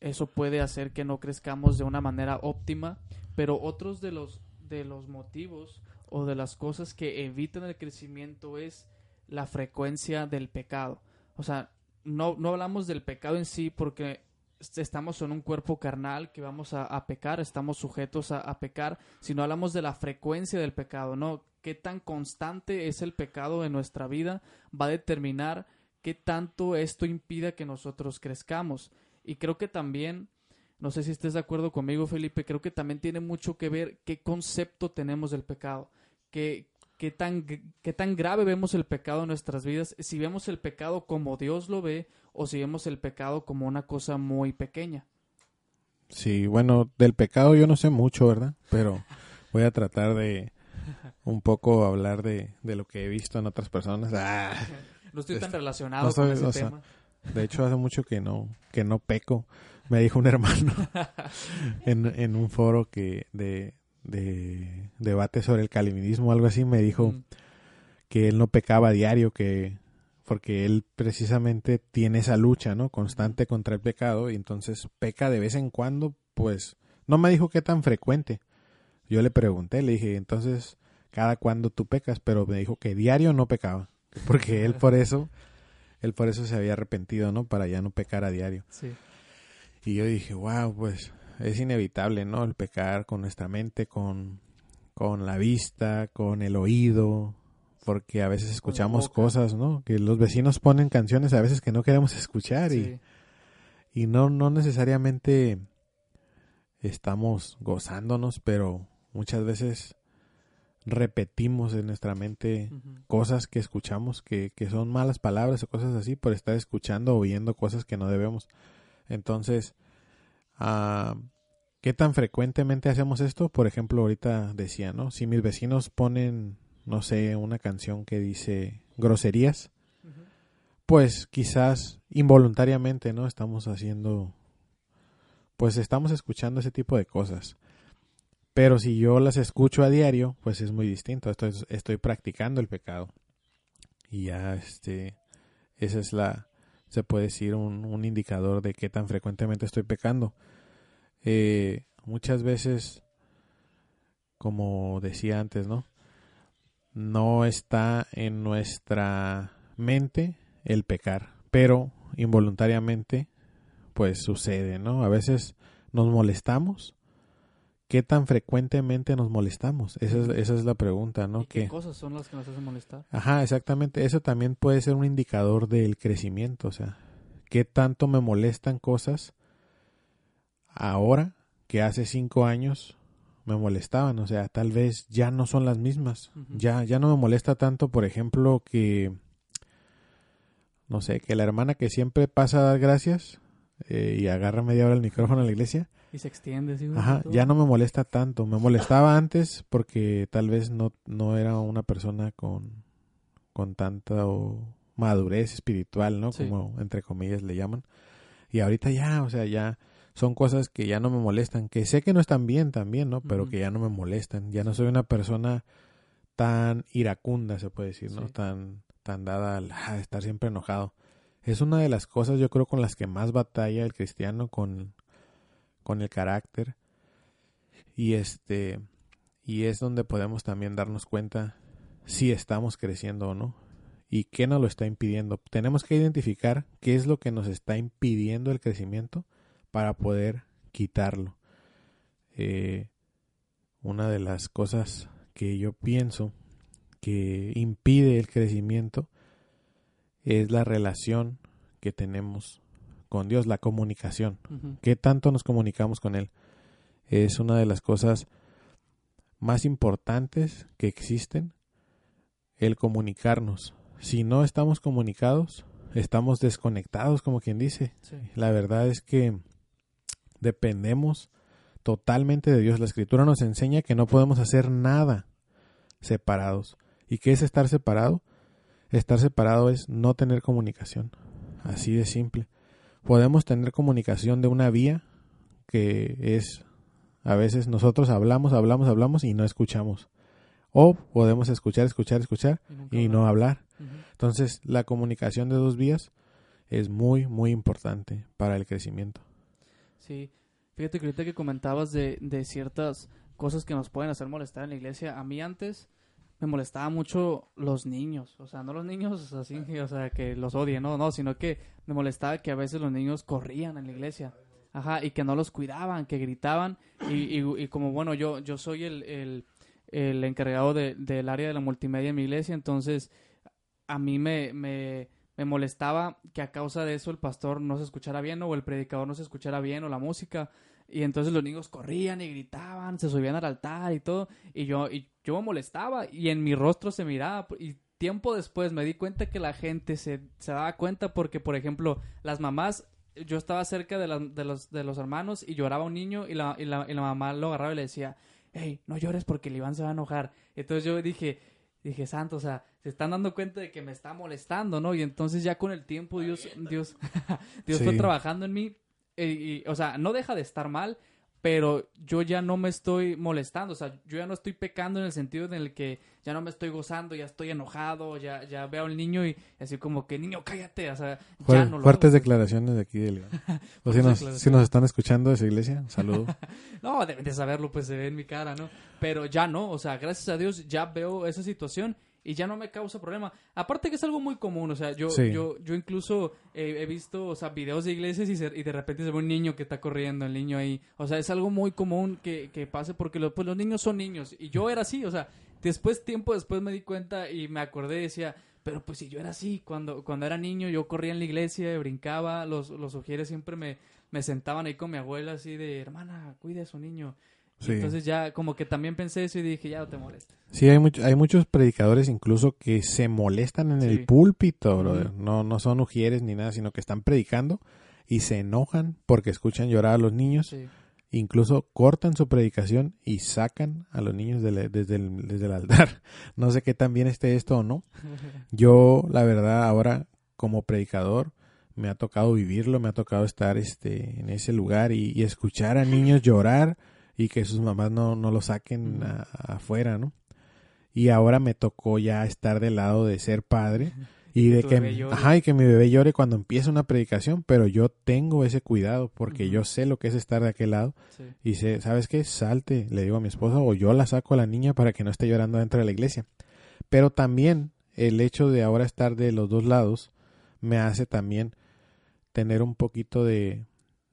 [SPEAKER 1] eso puede hacer que no crezcamos de una manera óptima, pero otros de los de los motivos o de las cosas que evitan el crecimiento es la frecuencia del pecado. O sea, no, no hablamos del pecado en sí porque estamos en un cuerpo carnal que vamos a, pecar, estamos sujetos a, a pecar, sino hablamos de la frecuencia del pecado, ¿no? Qué tan constante es el pecado en nuestra vida va a determinar qué tanto esto impida que nosotros crezcamos. Y creo que también, no sé si estés de acuerdo conmigo, Felipe, creo que también tiene mucho que ver qué concepto tenemos del pecado, qué, qué, tan, qué tan grave vemos el pecado en nuestras vidas, si vemos el pecado como Dios lo ve o si vemos el pecado como una cosa muy pequeña.
[SPEAKER 2] Sí, bueno, del pecado yo no sé mucho, ¿verdad? Pero voy a tratar de un poco hablar de, de lo que he visto en otras personas. Ah,
[SPEAKER 1] No estoy tan
[SPEAKER 2] Este,
[SPEAKER 1] relacionado
[SPEAKER 2] no
[SPEAKER 1] con ese
[SPEAKER 2] sea,
[SPEAKER 1] tema.
[SPEAKER 2] de hecho, hace mucho que no, que no peco. Me dijo un hermano en, en un foro que de, de debate sobre el calvinismo o algo así, me dijo
[SPEAKER 1] Mm,
[SPEAKER 2] que él no pecaba a diario, que porque él precisamente tiene esa lucha, ¿no? Constante contra el pecado y entonces peca de vez en cuando, pues no me dijo qué tan frecuente. Yo le pregunté, le dije, entonces, ¿cada cuándo tú pecas? Pero me dijo que diario no pecaba, porque él por eso, él por eso se había arrepentido, ¿no? Para ya no pecar a diario.
[SPEAKER 1] sí.
[SPEAKER 2] Y yo dije, wow, pues es inevitable, ¿no? El pecar con nuestra mente, con, con la vista, con el oído, porque a veces escuchamos cosas, ¿no? Que los vecinos ponen canciones a veces que no queremos escuchar
[SPEAKER 1] sí.
[SPEAKER 2] y, y no, no necesariamente estamos gozándonos, pero muchas veces repetimos en nuestra mente cosas que escuchamos que, que son malas palabras o cosas así por estar escuchando o oyendo cosas que no debemos. Entonces, ah, ¿qué tan frecuentemente hacemos esto? Por ejemplo, ahorita decía, ¿no? Si mis vecinos ponen, no sé, una canción que dice groserías, pues quizás involuntariamente, ¿no? Estamos haciendo, pues estamos escuchando ese tipo de cosas. Pero si yo las escucho a diario, pues es muy distinto. Estoy, estoy practicando el pecado. Y ya, este, esa es la, se puede decir, un, un indicador de qué tan frecuentemente estoy pecando. Eh, muchas veces, como decía antes, ¿no? No está en nuestra mente el pecar, pero involuntariamente, pues sucede, ¿no? A veces nos molestamos. ¿Qué tan frecuentemente nos molestamos? Esa es, esa es la pregunta, ¿no?
[SPEAKER 1] ¿Y qué
[SPEAKER 2] Que-
[SPEAKER 1] cosas son las que nos hacen molestar?
[SPEAKER 2] Ajá, exactamente. Eso también puede ser un indicador del crecimiento. O sea, qué tanto me molestan cosas ahora que hace cinco años me molestaban, o sea, tal vez ya no son las mismas, ya, ya no me molesta tanto, por ejemplo, que, no sé, que la hermana que siempre pasa a dar gracias eh, y agarra media hora el micrófono en la iglesia,
[SPEAKER 1] Y se extiende, sí.
[SPEAKER 2] Ajá, ya no me molesta tanto. Me molestaba antes porque tal vez no, no era una persona con, con tanta o madurez espiritual, ¿no?
[SPEAKER 1] Sí.
[SPEAKER 2] Como entre comillas le llaman. Y ahorita ya, o sea, ya son cosas que ya no me molestan, que sé que no están bien también, ¿no? Pero que ya no me molestan. Ya no soy una persona tan iracunda, se puede decir, ¿no?
[SPEAKER 1] Sí.
[SPEAKER 2] Tan, tan dada al a estar siempre enojado. Es una de las cosas, yo creo, con las que más batalla el cristiano con, con el carácter. Y este, y es donde podemos también darnos cuenta si estamos creciendo o no. Y qué nos lo está impidiendo. Tenemos que identificar qué es lo que nos está impidiendo el crecimiento para poder quitarlo. Eh, una de las cosas que yo pienso que impide el crecimiento es la relación que tenemos con Dios, la comunicación.
[SPEAKER 1] Ujú.
[SPEAKER 2] ¿Qué tanto nos comunicamos con Él? Es una de las cosas más importantes que existen, el comunicarnos. Si no estamos comunicados, estamos desconectados, como quien dice.
[SPEAKER 1] Sí.
[SPEAKER 2] La verdad es que dependemos totalmente de Dios. La escritura nos enseña que no podemos hacer nada separados. ¿Y qué es estar separado? Estar separado es no tener comunicación. Así de simple. Podemos tener comunicación de una vía que es a veces nosotros hablamos, hablamos, hablamos y no escuchamos. O podemos escuchar, escuchar, escuchar y no hablar. Entonces, la comunicación de dos vías es muy, muy importante para el crecimiento.
[SPEAKER 1] Sí, fíjate que ahorita que comentabas de, de ciertas cosas que nos pueden hacer molestar en la iglesia, a mí antes me molestaba mucho los niños, o sea, no los niños así, o sea, que los odien, no, no, sino que me molestaba que a veces los niños corrían en la iglesia, ajá, y que no los cuidaban, que gritaban, y, y, como bueno, yo, yo soy el, el, el encargado de- del área de la multimedia en mi iglesia, entonces a mí me, me, me molestaba que a causa de eso el pastor no se escuchara bien o el predicador no se escuchara bien o la música y entonces los niños corrían y gritaban, se subían al altar y todo. Y yo y yo me molestaba y en mi rostro se miraba. Y tiempo después me di cuenta que la gente se, se daba cuenta porque por ejemplo las mamás yo estaba cerca de, la- de los, de los hermanos y lloraba un niño y la, y, la, y la mamá lo agarraba y le decía hey, no llores porque el Iván se va a enojar entonces yo dije dije, santo, o sea, se están dando cuenta de que me está molestando, ¿no? Y entonces ya con el tiempo Dios, Dios, Dios fue trabajando en mí, eh, y, o sea, no deja de estar mal, pero yo ya no me estoy molestando, o sea, yo ya no estoy pecando en el sentido en el que ya no me estoy gozando, ya estoy enojado, ya, ya veo al niño y así como que, niño, cállate, o sea, ya no lo
[SPEAKER 2] fuertes
[SPEAKER 1] hago,
[SPEAKER 2] declaraciones de aquí de León. O si nos, si nos están escuchando de esa iglesia, un saludo.
[SPEAKER 1] No, deben de saberlo, pues se ve en mi cara, ¿no? Pero ya no, o sea, gracias a Dios ya veo esa situación y ya no me causa problema. Aparte que es algo muy común, o sea, yo,
[SPEAKER 2] Sí.
[SPEAKER 1] yo, yo incluso eh, he visto, o sea, videos de iglesias y, se- y de repente se ve un niño que está corriendo, el niño ahí. O sea, es algo muy común que, que pase porque lo- pues, los niños son niños y yo era así, o sea, después, tiempo después me di cuenta y me acordé y decía... Pero pues si yo era así, cuando, cuando era niño yo corría en la iglesia, brincaba, los, los ujieres siempre me, me sentaban ahí con mi abuela así de, hermana, cuide a su niño.
[SPEAKER 2] Sí.
[SPEAKER 1] Entonces ya como que también pensé eso y dije, ya no te molestes.
[SPEAKER 2] Sí, hay, much- hay muchos predicadores incluso que se molestan en
[SPEAKER 1] Sí.
[SPEAKER 2] el púlpito, brother. No, no son ujieres ni nada, sino que están predicando y se enojan porque escuchan llorar a los niños.
[SPEAKER 1] Sí.
[SPEAKER 2] Incluso cortan su predicación y sacan a los niños de la- desde, el, desde el altar. No sé qué tan bien esté esto o no. Yo, la verdad, ahora como predicador me ha tocado vivirlo, me ha tocado estar este en ese lugar y, y escuchar a niños llorar y que sus mamás no, no lo saquen a- afuera, ¿no? Y ahora me tocó ya estar del lado de ser padre y de que, ajá, y que mi bebé llore cuando empieza una predicación, pero yo tengo ese cuidado porque yo sé lo que es estar de aquel lado
[SPEAKER 1] Sí.
[SPEAKER 2] y sé, ¿sabes qué? Salte, le digo a mi esposa, o yo la saco a la niña para que no esté llorando dentro de la iglesia. Pero también el hecho de ahora estar de los dos lados me hace también tener un poquito de,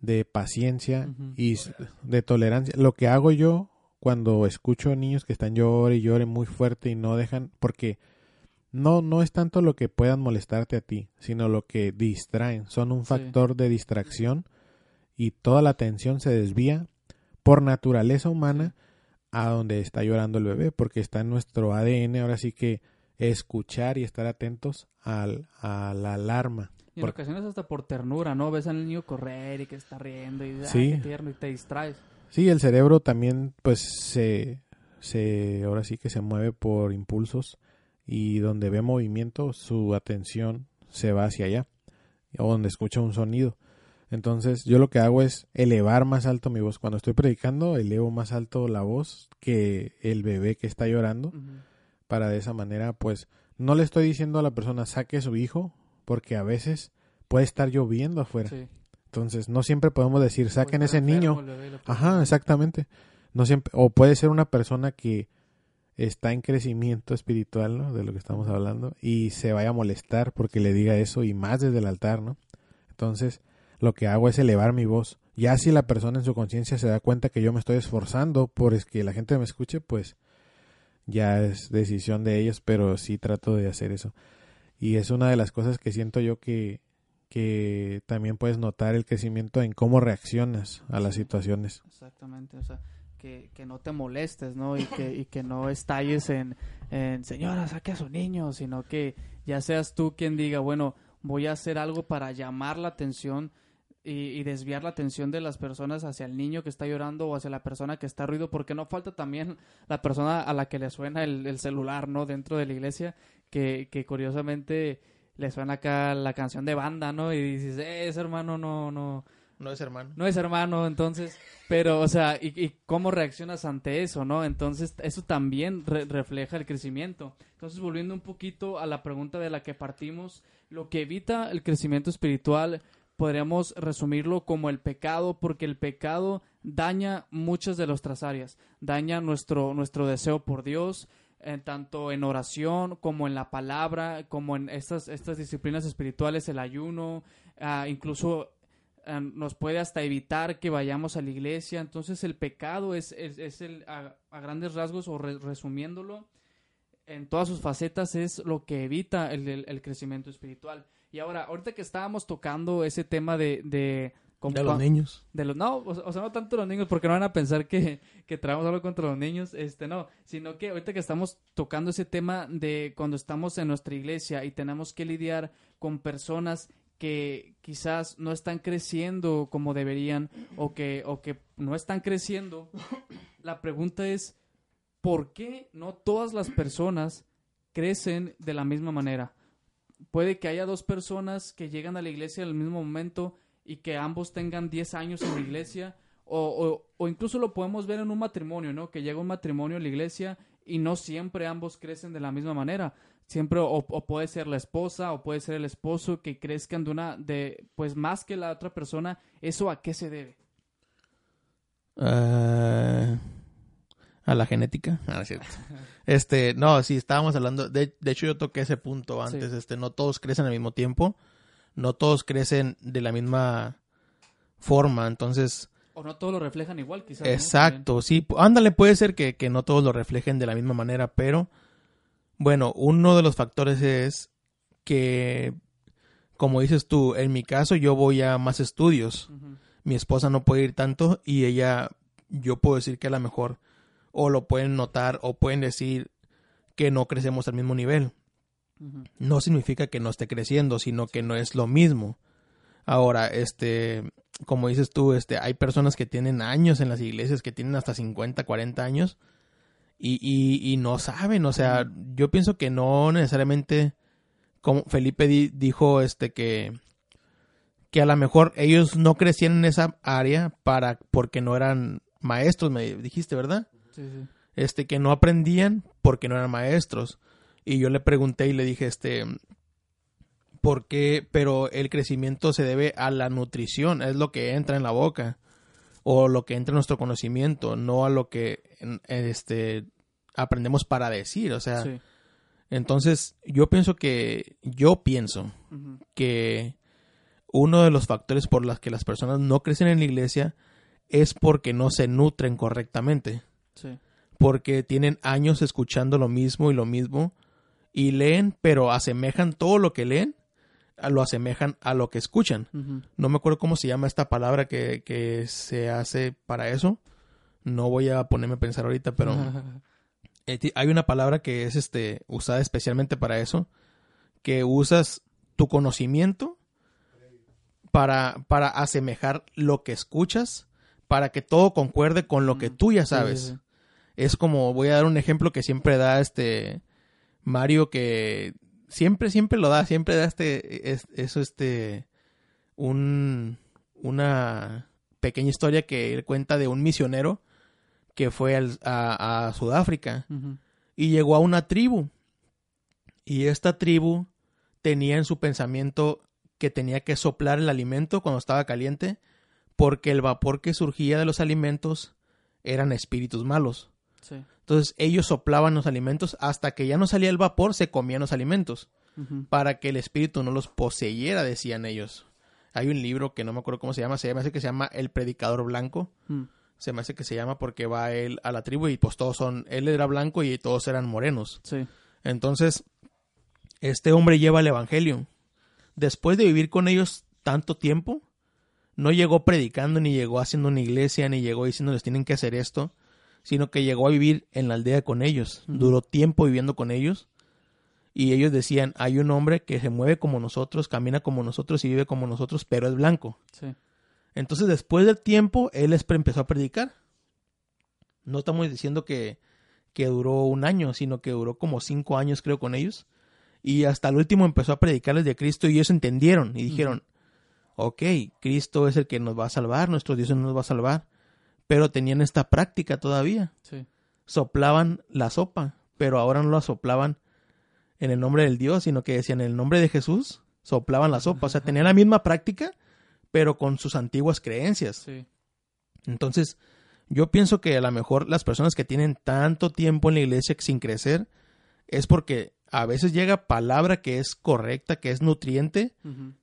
[SPEAKER 2] de paciencia y de tolerancia. Lo que hago yo cuando escucho niños que están llore y llore muy fuerte y no dejan, porque no, no es tanto lo que puedan molestarte a ti, sino lo que distraen. Son un
[SPEAKER 1] Sí.
[SPEAKER 2] factor de distracción y toda la atención se desvía por naturaleza humana a donde está llorando el bebé, porque está en nuestro ADN, ahora sí que escuchar y estar atentos al, a la alarma.
[SPEAKER 1] Y en
[SPEAKER 2] Por-
[SPEAKER 1] ocasiones hasta por ternura, ¿no? Ves al niño correr y que está riendo y ay,
[SPEAKER 2] Sí.
[SPEAKER 1] qué tierno y te distraes.
[SPEAKER 2] Sí, el cerebro también, pues, se, se, ahora sí que se mueve por impulsos y donde ve movimiento, su atención se va hacia allá, o donde escucha un sonido. Entonces, yo lo que hago es elevar más alto mi voz. Cuando estoy predicando, elevo más alto la voz que el bebé que está llorando, para de esa manera, pues, no le estoy diciendo a la persona saque a su hijo, porque a veces puede estar lloviendo afuera.
[SPEAKER 1] Sí.
[SPEAKER 2] Entonces, no siempre podemos decir saquen ese
[SPEAKER 1] enfermo
[SPEAKER 2] niño. Ajá, exactamente. No siempre, o puede ser una persona que está en crecimiento espiritual, ¿no? De lo que estamos hablando, y se vaya a molestar porque le diga eso y más desde el altar, ¿no? Entonces, lo que hago es elevar mi voz. Ya si la persona en su conciencia se da cuenta que yo me estoy esforzando por es que la gente me escuche, pues ya es decisión de ellos, pero sí trato de hacer eso. Y es una de las cosas que siento yo que, que también puedes notar el crecimiento en cómo reaccionas a las
[SPEAKER 1] Sí.
[SPEAKER 2] situaciones.
[SPEAKER 1] Exactamente, o sea, que, que no te molestes, ¿no? Y que, y que no estalles en, en, señora, saque a su niño, sino que ya seas tú quien diga, bueno, voy a hacer algo para llamar la atención y, y desviar la atención de las personas hacia el niño que está llorando o hacia la persona que está ruido, porque no falta también la persona a la que le suena el, el celular, ¿no? Dentro de la iglesia, que, que curiosamente le suena acá la canción de banda, ¿no? Y dices, eh, ese hermano no, no,
[SPEAKER 3] No es hermano.
[SPEAKER 1] no es hermano, entonces, pero, o sea, ¿y, y cómo reaccionas ante eso, no? Entonces, eso también re- refleja el crecimiento. Entonces, volviendo un poquito a la pregunta de la que partimos, lo que evita el crecimiento espiritual, podríamos resumirlo como el pecado, porque el pecado daña muchas de nuestras áreas, daña nuestro, nuestro deseo por Dios, en tanto en oración como en la palabra, como en estas, estas disciplinas espirituales, el ayuno, ah, incluso ah, nos puede hasta evitar que vayamos a la iglesia. Entonces el pecado es, es, es el, a, a grandes rasgos o re- resumiéndolo, en todas sus facetas es lo que evita el, el- crecimiento espiritual. Y ahora, ahorita que estábamos tocando ese tema de como
[SPEAKER 3] De los niños.
[SPEAKER 1] de los, no, o, o sea, no tanto los niños, porque no van a pensar que, que traemos algo contra los niños, este, no, sino que ahorita que estamos tocando ese tema de cuando estamos en nuestra iglesia y tenemos que lidiar con personas que quizás no están creciendo como deberían o que, o que no están creciendo, la pregunta es, ¿por qué no todas las personas crecen de la misma manera? Puede que haya dos personas que llegan a la iglesia al mismo momento y que ambos tengan 10 años en la iglesia, o, o- o incluso lo podemos ver en un matrimonio, ¿no? Que llega un matrimonio a la iglesia y no siempre ambos crecen de la misma manera. Siempre, o, o puede ser la esposa, o puede ser el esposo, que crezcan de una, de, pues más que la otra persona. ¿Eso a qué se debe?
[SPEAKER 3] Ah, a la genética. Ah, es cierto. Este, no, sí, estábamos hablando. De, de hecho, yo toqué ese punto antes.
[SPEAKER 1] Sí.
[SPEAKER 3] Este, no todos crecen al mismo tiempo. No todos crecen de la misma forma. Entonces,
[SPEAKER 1] O no todos lo reflejan igual, quizás. ¿no?
[SPEAKER 3] exacto. Sí, ándale, puede ser que, que no todos lo reflejen de la misma manera, pero bueno, uno de los factores es que, como dices tú, en mi caso yo voy a más estudios mi esposa no puede ir tanto y ella, yo puedo decir que a lo mejor o lo pueden notar o pueden decir que no crecemos al mismo nivel. No significa que no esté creciendo, sino que no es lo mismo. Ahora, este, como dices tú, este, hay personas que tienen años en las iglesias, que tienen hasta 50, 40 años y, y, y no saben, o sea, yo pienso que no necesariamente, como Felipe di- dijo, este, que, que a lo mejor ellos no crecían en esa área para, porque no eran maestros, me dijiste, ¿verdad?
[SPEAKER 1] Sí, sí.
[SPEAKER 3] este que no aprendían porque no eran maestros y yo le pregunté y le dije este por qué pero el crecimiento se debe a la nutrición es lo que entra en la boca o lo que entra en nuestro conocimiento no a lo que este aprendemos para decir o sea
[SPEAKER 1] Sí.
[SPEAKER 3] entonces yo pienso que yo pienso que uno de los factores por los que las personas no crecen en la iglesia es porque no se nutren correctamente
[SPEAKER 1] Sí.
[SPEAKER 3] porque tienen años escuchando lo mismo y lo mismo y leen, pero asemejan todo lo que leen, lo asemejan a lo que escuchan. No me acuerdo cómo se llama esta palabra que, que se hace para eso, No voy a ponerme a pensar ahorita, pero eh, hay una palabra que es este usada especialmente para eso, que usas tu conocimiento para, para asemejar lo que escuchas, para que todo concuerde con lo que tú ya
[SPEAKER 1] Mm, Sí, sí,
[SPEAKER 3] sabes.
[SPEAKER 1] sí.
[SPEAKER 3] Es como, voy a dar un ejemplo que siempre da este Mario, que siempre, siempre lo da, siempre da este, es- eso, este, un, una pequeña historia que él cuenta de un misionero que fue al- a, a Sudáfrica y llegó a una tribu. Y esta tribu tenía en su pensamiento que tenía que soplar el alimento cuando estaba caliente, porque el vapor que surgía de los alimentos eran espíritus malos.
[SPEAKER 1] Sí.
[SPEAKER 3] Entonces ellos soplaban los alimentos hasta que ya no salía el vapor, se comían los alimentos, para que el espíritu no los poseyera, decían ellos. Hay un libro que no me acuerdo cómo se llama, se llama, que se llama El Predicador Blanco.
[SPEAKER 1] Mm.
[SPEAKER 3] Se me hace que se llama porque va él a la tribu y pues todos son, él era blanco y todos eran morenos.
[SPEAKER 1] Sí.
[SPEAKER 3] Entonces, este hombre lleva el evangelio. Después de vivir con ellos tanto tiempo, no llegó predicando, ni llegó haciendo una iglesia, ni llegó diciéndoles tienen que hacer esto, sino que llegó a vivir en la aldea con ellos. Duró tiempo viviendo con ellos. Y ellos decían, hay un hombre que se mueve como nosotros, camina como nosotros y vive como nosotros, pero es blanco.
[SPEAKER 1] Sí.
[SPEAKER 3] Entonces, después del tiempo, él les empezó a predicar. No estamos diciendo que, que duró un año, sino que duró como cinco años, creo, con ellos. Y hasta el último empezó a predicarles de Cristo y ellos entendieron y dijeron, ok, Cristo es el que nos va a salvar, nuestro Dios nos va a salvar. Pero tenían esta práctica todavía.
[SPEAKER 1] Sí.
[SPEAKER 3] Soplaban la sopa, pero ahora no la soplaban en el nombre del Dios, sino que decían en el nombre de Jesús, soplaban la sopa. O sea, tenían la misma práctica, pero con sus antiguas creencias.
[SPEAKER 1] Sí.
[SPEAKER 3] Entonces, yo pienso que a lo mejor las personas que tienen tanto tiempo en la iglesia sin crecer es porque a veces llega palabra que es correcta, que es nutriente,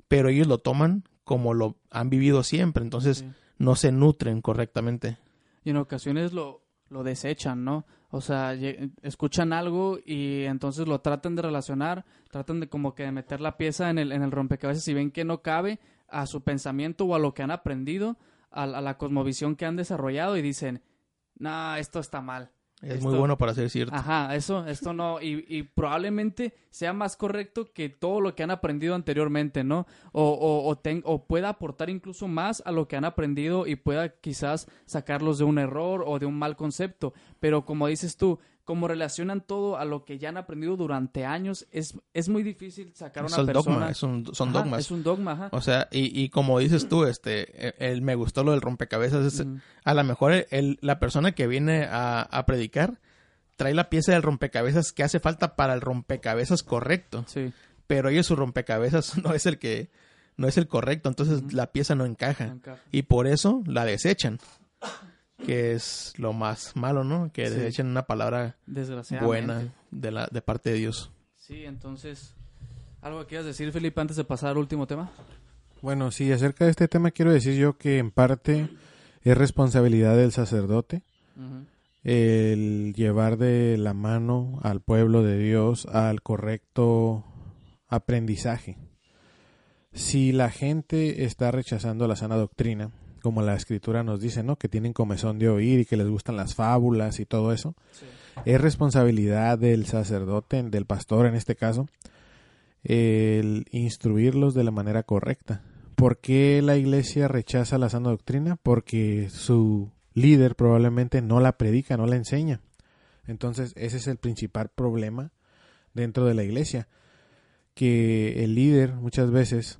[SPEAKER 3] pero ellos lo toman como lo han vivido siempre, entonces
[SPEAKER 1] Sí.
[SPEAKER 3] No se nutren correctamente.
[SPEAKER 1] Y en ocasiones lo, lo desechan, ¿no? O sea, escuchan algo y entonces lo tratan de relacionar, tratan de como que de meter la pieza en el, en el rompecabezas y ven que no cabe a su pensamiento o a lo que han aprendido, a, a la cosmovisión que han desarrollado y dicen, no, esto está mal.
[SPEAKER 3] Es
[SPEAKER 1] Esto-
[SPEAKER 3] muy bueno para ser cierto.
[SPEAKER 1] Ajá, eso, esto no, y, y probablemente sea más correcto que todo lo que han aprendido anteriormente, ¿no? O, o, o, ten- o pueda aportar incluso más a lo que han aprendido y pueda quizás sacarlos de un error o de un mal concepto. Pero como dices tú, como relacionan todo a lo que ya han aprendido durante años, es, es muy difícil sacar a una
[SPEAKER 3] el
[SPEAKER 1] persona.
[SPEAKER 3] dogma, es un- son
[SPEAKER 1] Ajá,
[SPEAKER 3] dogmas.
[SPEAKER 1] Es un dogma, ajá.
[SPEAKER 3] O sea, y, y como dices tú, este, e- el, me gustó lo del rompecabezas. es-. A lo mejor el- el- la persona que viene a, a predicar trae la pieza del rompecabezas que hace falta para el rompecabezas correcto.
[SPEAKER 1] Sí,
[SPEAKER 3] pero ellos su rompecabezas no es el que no es el correcto, entonces la pieza no encaja
[SPEAKER 1] no encaja.
[SPEAKER 3] y por eso la desechan, que es lo más malo, ¿no? Que
[SPEAKER 1] Sí.
[SPEAKER 3] desechen una palabra buena de la de parte de Dios.
[SPEAKER 1] Sí, entonces, ¿algo que quieras decir, Felipe, antes de pasar al último tema?
[SPEAKER 2] Bueno, sí, acerca de este tema quiero decir yo que en parte es responsabilidad del sacerdote el llevar de la mano al pueblo de Dios al correcto aprendizaje. Si la gente está rechazando la sana doctrina, como la escritura nos dice, ¿no? Que tienen comezón de oír y que les gustan las fábulas y todo eso,
[SPEAKER 1] Sí.
[SPEAKER 2] es responsabilidad del sacerdote, del pastor en este caso, el instruirlos de la manera correcta. ¿Por qué la iglesia rechaza la sana doctrina? Porque su líder probablemente no la predica, no la enseña. Entonces ese es el principal problema dentro de la iglesia, que el líder muchas veces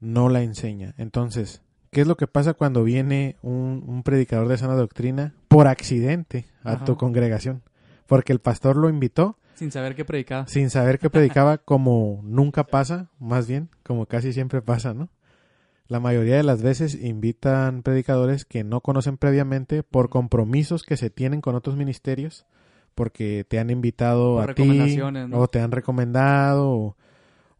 [SPEAKER 2] no la enseña. Entonces, ¿qué es lo que pasa cuando viene un, un predicador de sana doctrina por accidente a
[SPEAKER 1] Ajá.
[SPEAKER 2] tu congregación? Porque el pastor lo invitó
[SPEAKER 1] Sin saber qué predicaba.
[SPEAKER 2] sin saber que predicaba como nunca pasa, más bien, como casi siempre pasa, ¿no? La mayoría de las veces invitan predicadores que no conocen previamente por compromisos que se tienen con otros ministerios, porque te han invitado
[SPEAKER 1] Por
[SPEAKER 2] a ti o te han recomendado o,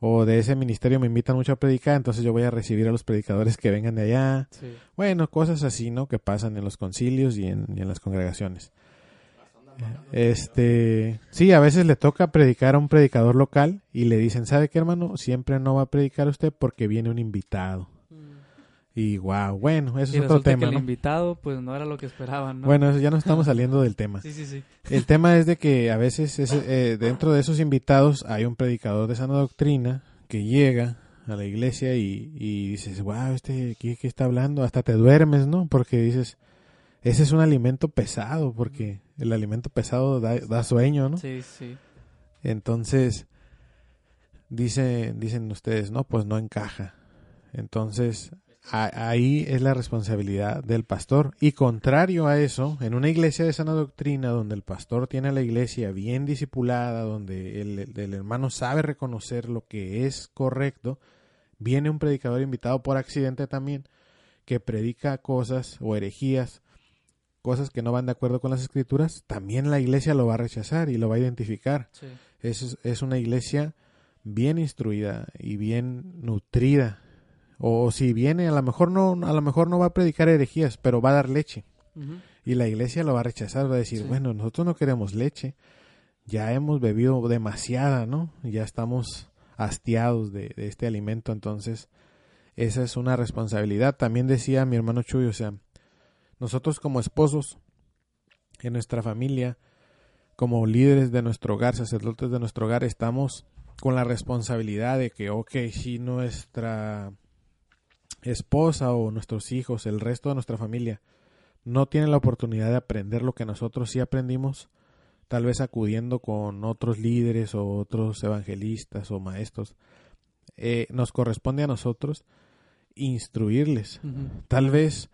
[SPEAKER 2] o de ese ministerio me invitan mucho a predicar, entonces yo voy a recibir a los predicadores que vengan de allá.
[SPEAKER 1] Sí.
[SPEAKER 2] Bueno, cosas así, ¿no? Que pasan en los concilios y en, y en las congregaciones. Este, sí, a veces le toca predicar a un predicador local y le dicen, ¿sabe qué, hermano? Siempre no va a predicar usted porque viene un invitado. Y wow, bueno, eso
[SPEAKER 1] Y
[SPEAKER 2] es otro
[SPEAKER 1] resulta que
[SPEAKER 2] tema,
[SPEAKER 1] el
[SPEAKER 2] ¿no?
[SPEAKER 1] invitado, pues no era lo que esperaban, ¿no?
[SPEAKER 2] Bueno, ya no estamos saliendo del tema.
[SPEAKER 1] Sí, sí, sí.
[SPEAKER 2] El tema es de que a veces ese- eh, dentro de esos invitados hay un predicador de sana doctrina que llega a la iglesia y, y dices, wow, este, ¿qué, qué está hablando? Hasta te duermes, ¿no? Porque dices, ese es un alimento pesado, porque el alimento pesado da, da sueño, ¿no?
[SPEAKER 1] Sí, sí.
[SPEAKER 2] Entonces, dice, dicen ustedes, no, pues no encaja. Entonces, ahí es la responsabilidad del pastor. Y contrario a eso, en una iglesia de sana doctrina, donde el pastor tiene a la iglesia bien discipulada, donde el, hermano sabe reconocer lo que es correcto, viene un predicador invitado por accidente también, que predica cosas o herejías, cosas que no van de acuerdo con las escrituras, también la iglesia lo va a rechazar y lo va a identificar
[SPEAKER 1] sí.
[SPEAKER 2] es, es una iglesia bien instruida y bien nutrida. O si viene, a lo mejor no, a lo mejor no va a predicar herejías, pero va a dar leche. Y la iglesia lo va a rechazar, va a decir,
[SPEAKER 1] Sí.
[SPEAKER 2] bueno, nosotros no queremos leche, ya hemos bebido demasiada, ¿no? Ya estamos hastiados de, de este alimento, entonces esa es una responsabilidad. También decía mi hermano Chuy, o sea, nosotros como esposos, en nuestra familia, como líderes de nuestro hogar, sacerdotes de nuestro hogar, estamos con la responsabilidad de que, ok, si nuestra esposa o nuestros hijos, el resto de nuestra familia, no tienen la oportunidad de aprender lo que nosotros sí aprendimos, tal vez acudiendo con otros líderes o otros evangelistas o maestros, eh, nos corresponde a nosotros instruirles. Tal vez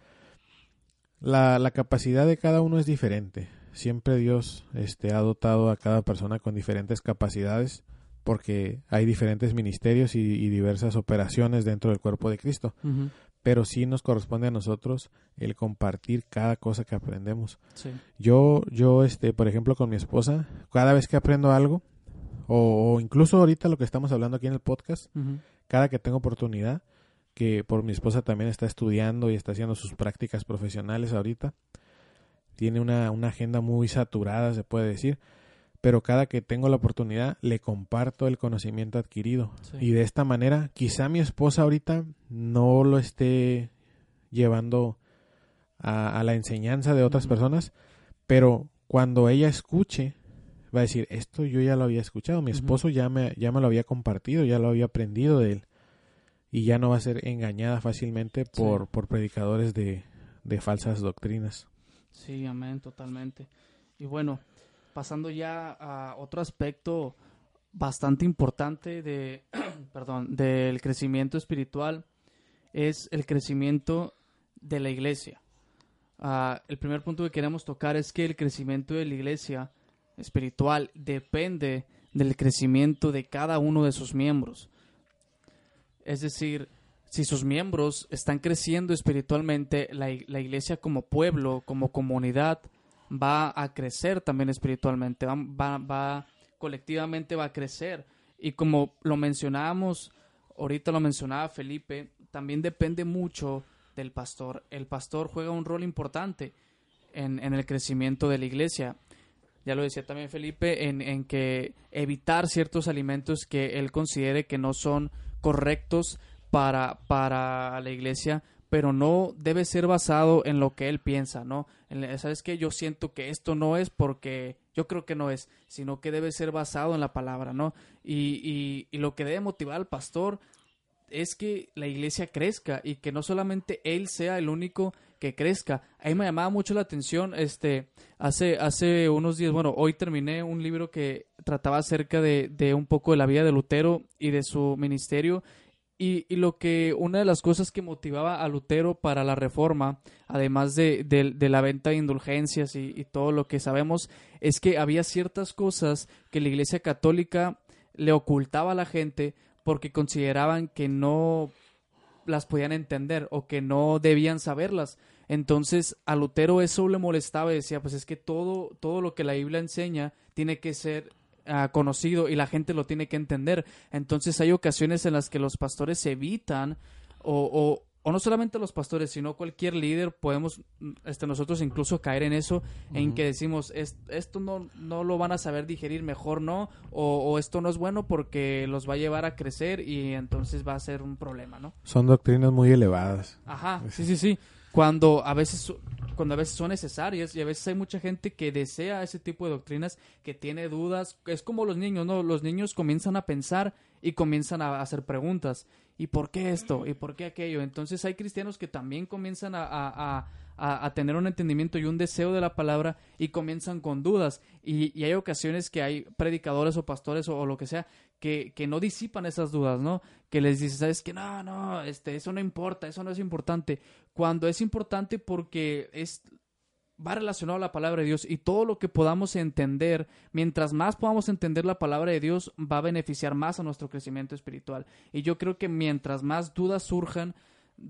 [SPEAKER 2] la, la capacidad de cada uno es diferente. Siempre Dios este, ha dotado a cada persona con diferentes capacidades porque hay diferentes ministerios y, y diversas operaciones dentro del cuerpo de Cristo. Pero sí nos corresponde a nosotros el compartir cada cosa que aprendemos.
[SPEAKER 1] Sí.
[SPEAKER 2] Yo, yo, este, por ejemplo, con mi esposa, cada vez que aprendo algo, o, o incluso ahorita lo que estamos hablando aquí en el podcast, cada que tengo oportunidad, que por mi esposa también está estudiando y está haciendo sus prácticas profesionales ahorita. Tiene una, una agenda muy saturada, se puede decir. Pero cada que tengo la oportunidad, le comparto el conocimiento adquirido.
[SPEAKER 1] Sí.
[SPEAKER 2] Y de esta manera, quizá mi esposa ahorita no lo esté llevando a, a la enseñanza de otras personas, pero cuando ella escuche, va a decir, esto yo ya lo había escuchado, mi esposo ya me, ya me lo había compartido, ya lo había aprendido de él, y ya no va a ser engañada fácilmente por, por predicadores de, de falsas doctrinas.
[SPEAKER 1] Sí, amén, totalmente. Y bueno, pasando ya a otro aspecto bastante importante de, perdón, del crecimiento espiritual es el crecimiento de la iglesia. Ah, el primer punto que queremos tocar es que el crecimiento de la iglesia espiritual depende del crecimiento de cada uno de sus miembros. Es decir, si sus miembros están creciendo espiritualmente, la, ig- la iglesia como pueblo, como comunidad, va a crecer también espiritualmente, va, va, va- colectivamente va a crecer. Y como lo mencionábamos, ahorita lo mencionaba Felipe, también depende mucho del pastor. El pastor juega un rol importante en, en el crecimiento de la iglesia. Ya lo decía también Felipe, en, en que evitar ciertos alimentos que él considere que no son correctos para, para la iglesia, pero no debe ser basado en lo que él piensa, ¿no? ¿Sabes qué? Yo siento que esto no es porque yo creo que no es, sino que debe ser basado en la palabra, ¿no? Y, y, y lo que debe motivar al pastor es que la iglesia crezca y que no solamente él sea el único que crezca. A mí me llamaba mucho la atención, este, hace, hace unos días, bueno, hoy terminé un libro que trataba acerca de, de un poco de la vida de Lutero y de su ministerio. Y, y lo que, una de las cosas que motivaba a Lutero para la reforma, además de, de- la venta de indulgencias y, y todo lo que sabemos, es que había ciertas cosas que la iglesia católica le ocultaba a la gente porque consideraban que no las podían entender o que no debían saberlas. Entonces a Lutero eso le molestaba y decía, pues es que todo, todo lo que la Biblia enseña tiene que ser ah, conocido y la gente lo tiene que entender. Entonces hay ocasiones en las que los pastores evitan o, o- o no solamente los pastores, sino cualquier líder, podemos este, nosotros incluso caer en eso, en que decimos, esto no, no lo van a saber digerir, mejor no, o, esto no es bueno porque los va a llevar a crecer y entonces va a ser un problema, ¿no?
[SPEAKER 2] Son doctrinas muy elevadas.
[SPEAKER 1] Ajá, sí, sí, sí. Cuando a veces cuando a veces son necesarias y a veces hay mucha gente que desea ese tipo de doctrinas, que tiene dudas, es como los niños, ¿no? Los niños comienzan a pensar y comienzan a hacer preguntas. ¿Y por qué esto? ¿Y por qué aquello? Entonces hay cristianos que también comienzan a, a, tener un entendimiento y un deseo de la palabra y comienzan con dudas. Y, hay ocasiones que hay predicadores o pastores o, lo que sea que, que, no disipan esas dudas, ¿no? Que les dices, ¿sabes que No, no, este, eso no importa, eso no es importante. Cuando es importante porque es va relacionado a la palabra de Dios y todo lo que podamos entender, mientras más podamos entender la palabra de Dios, va a beneficiar más a nuestro crecimiento espiritual. Y yo creo que mientras más dudas surjan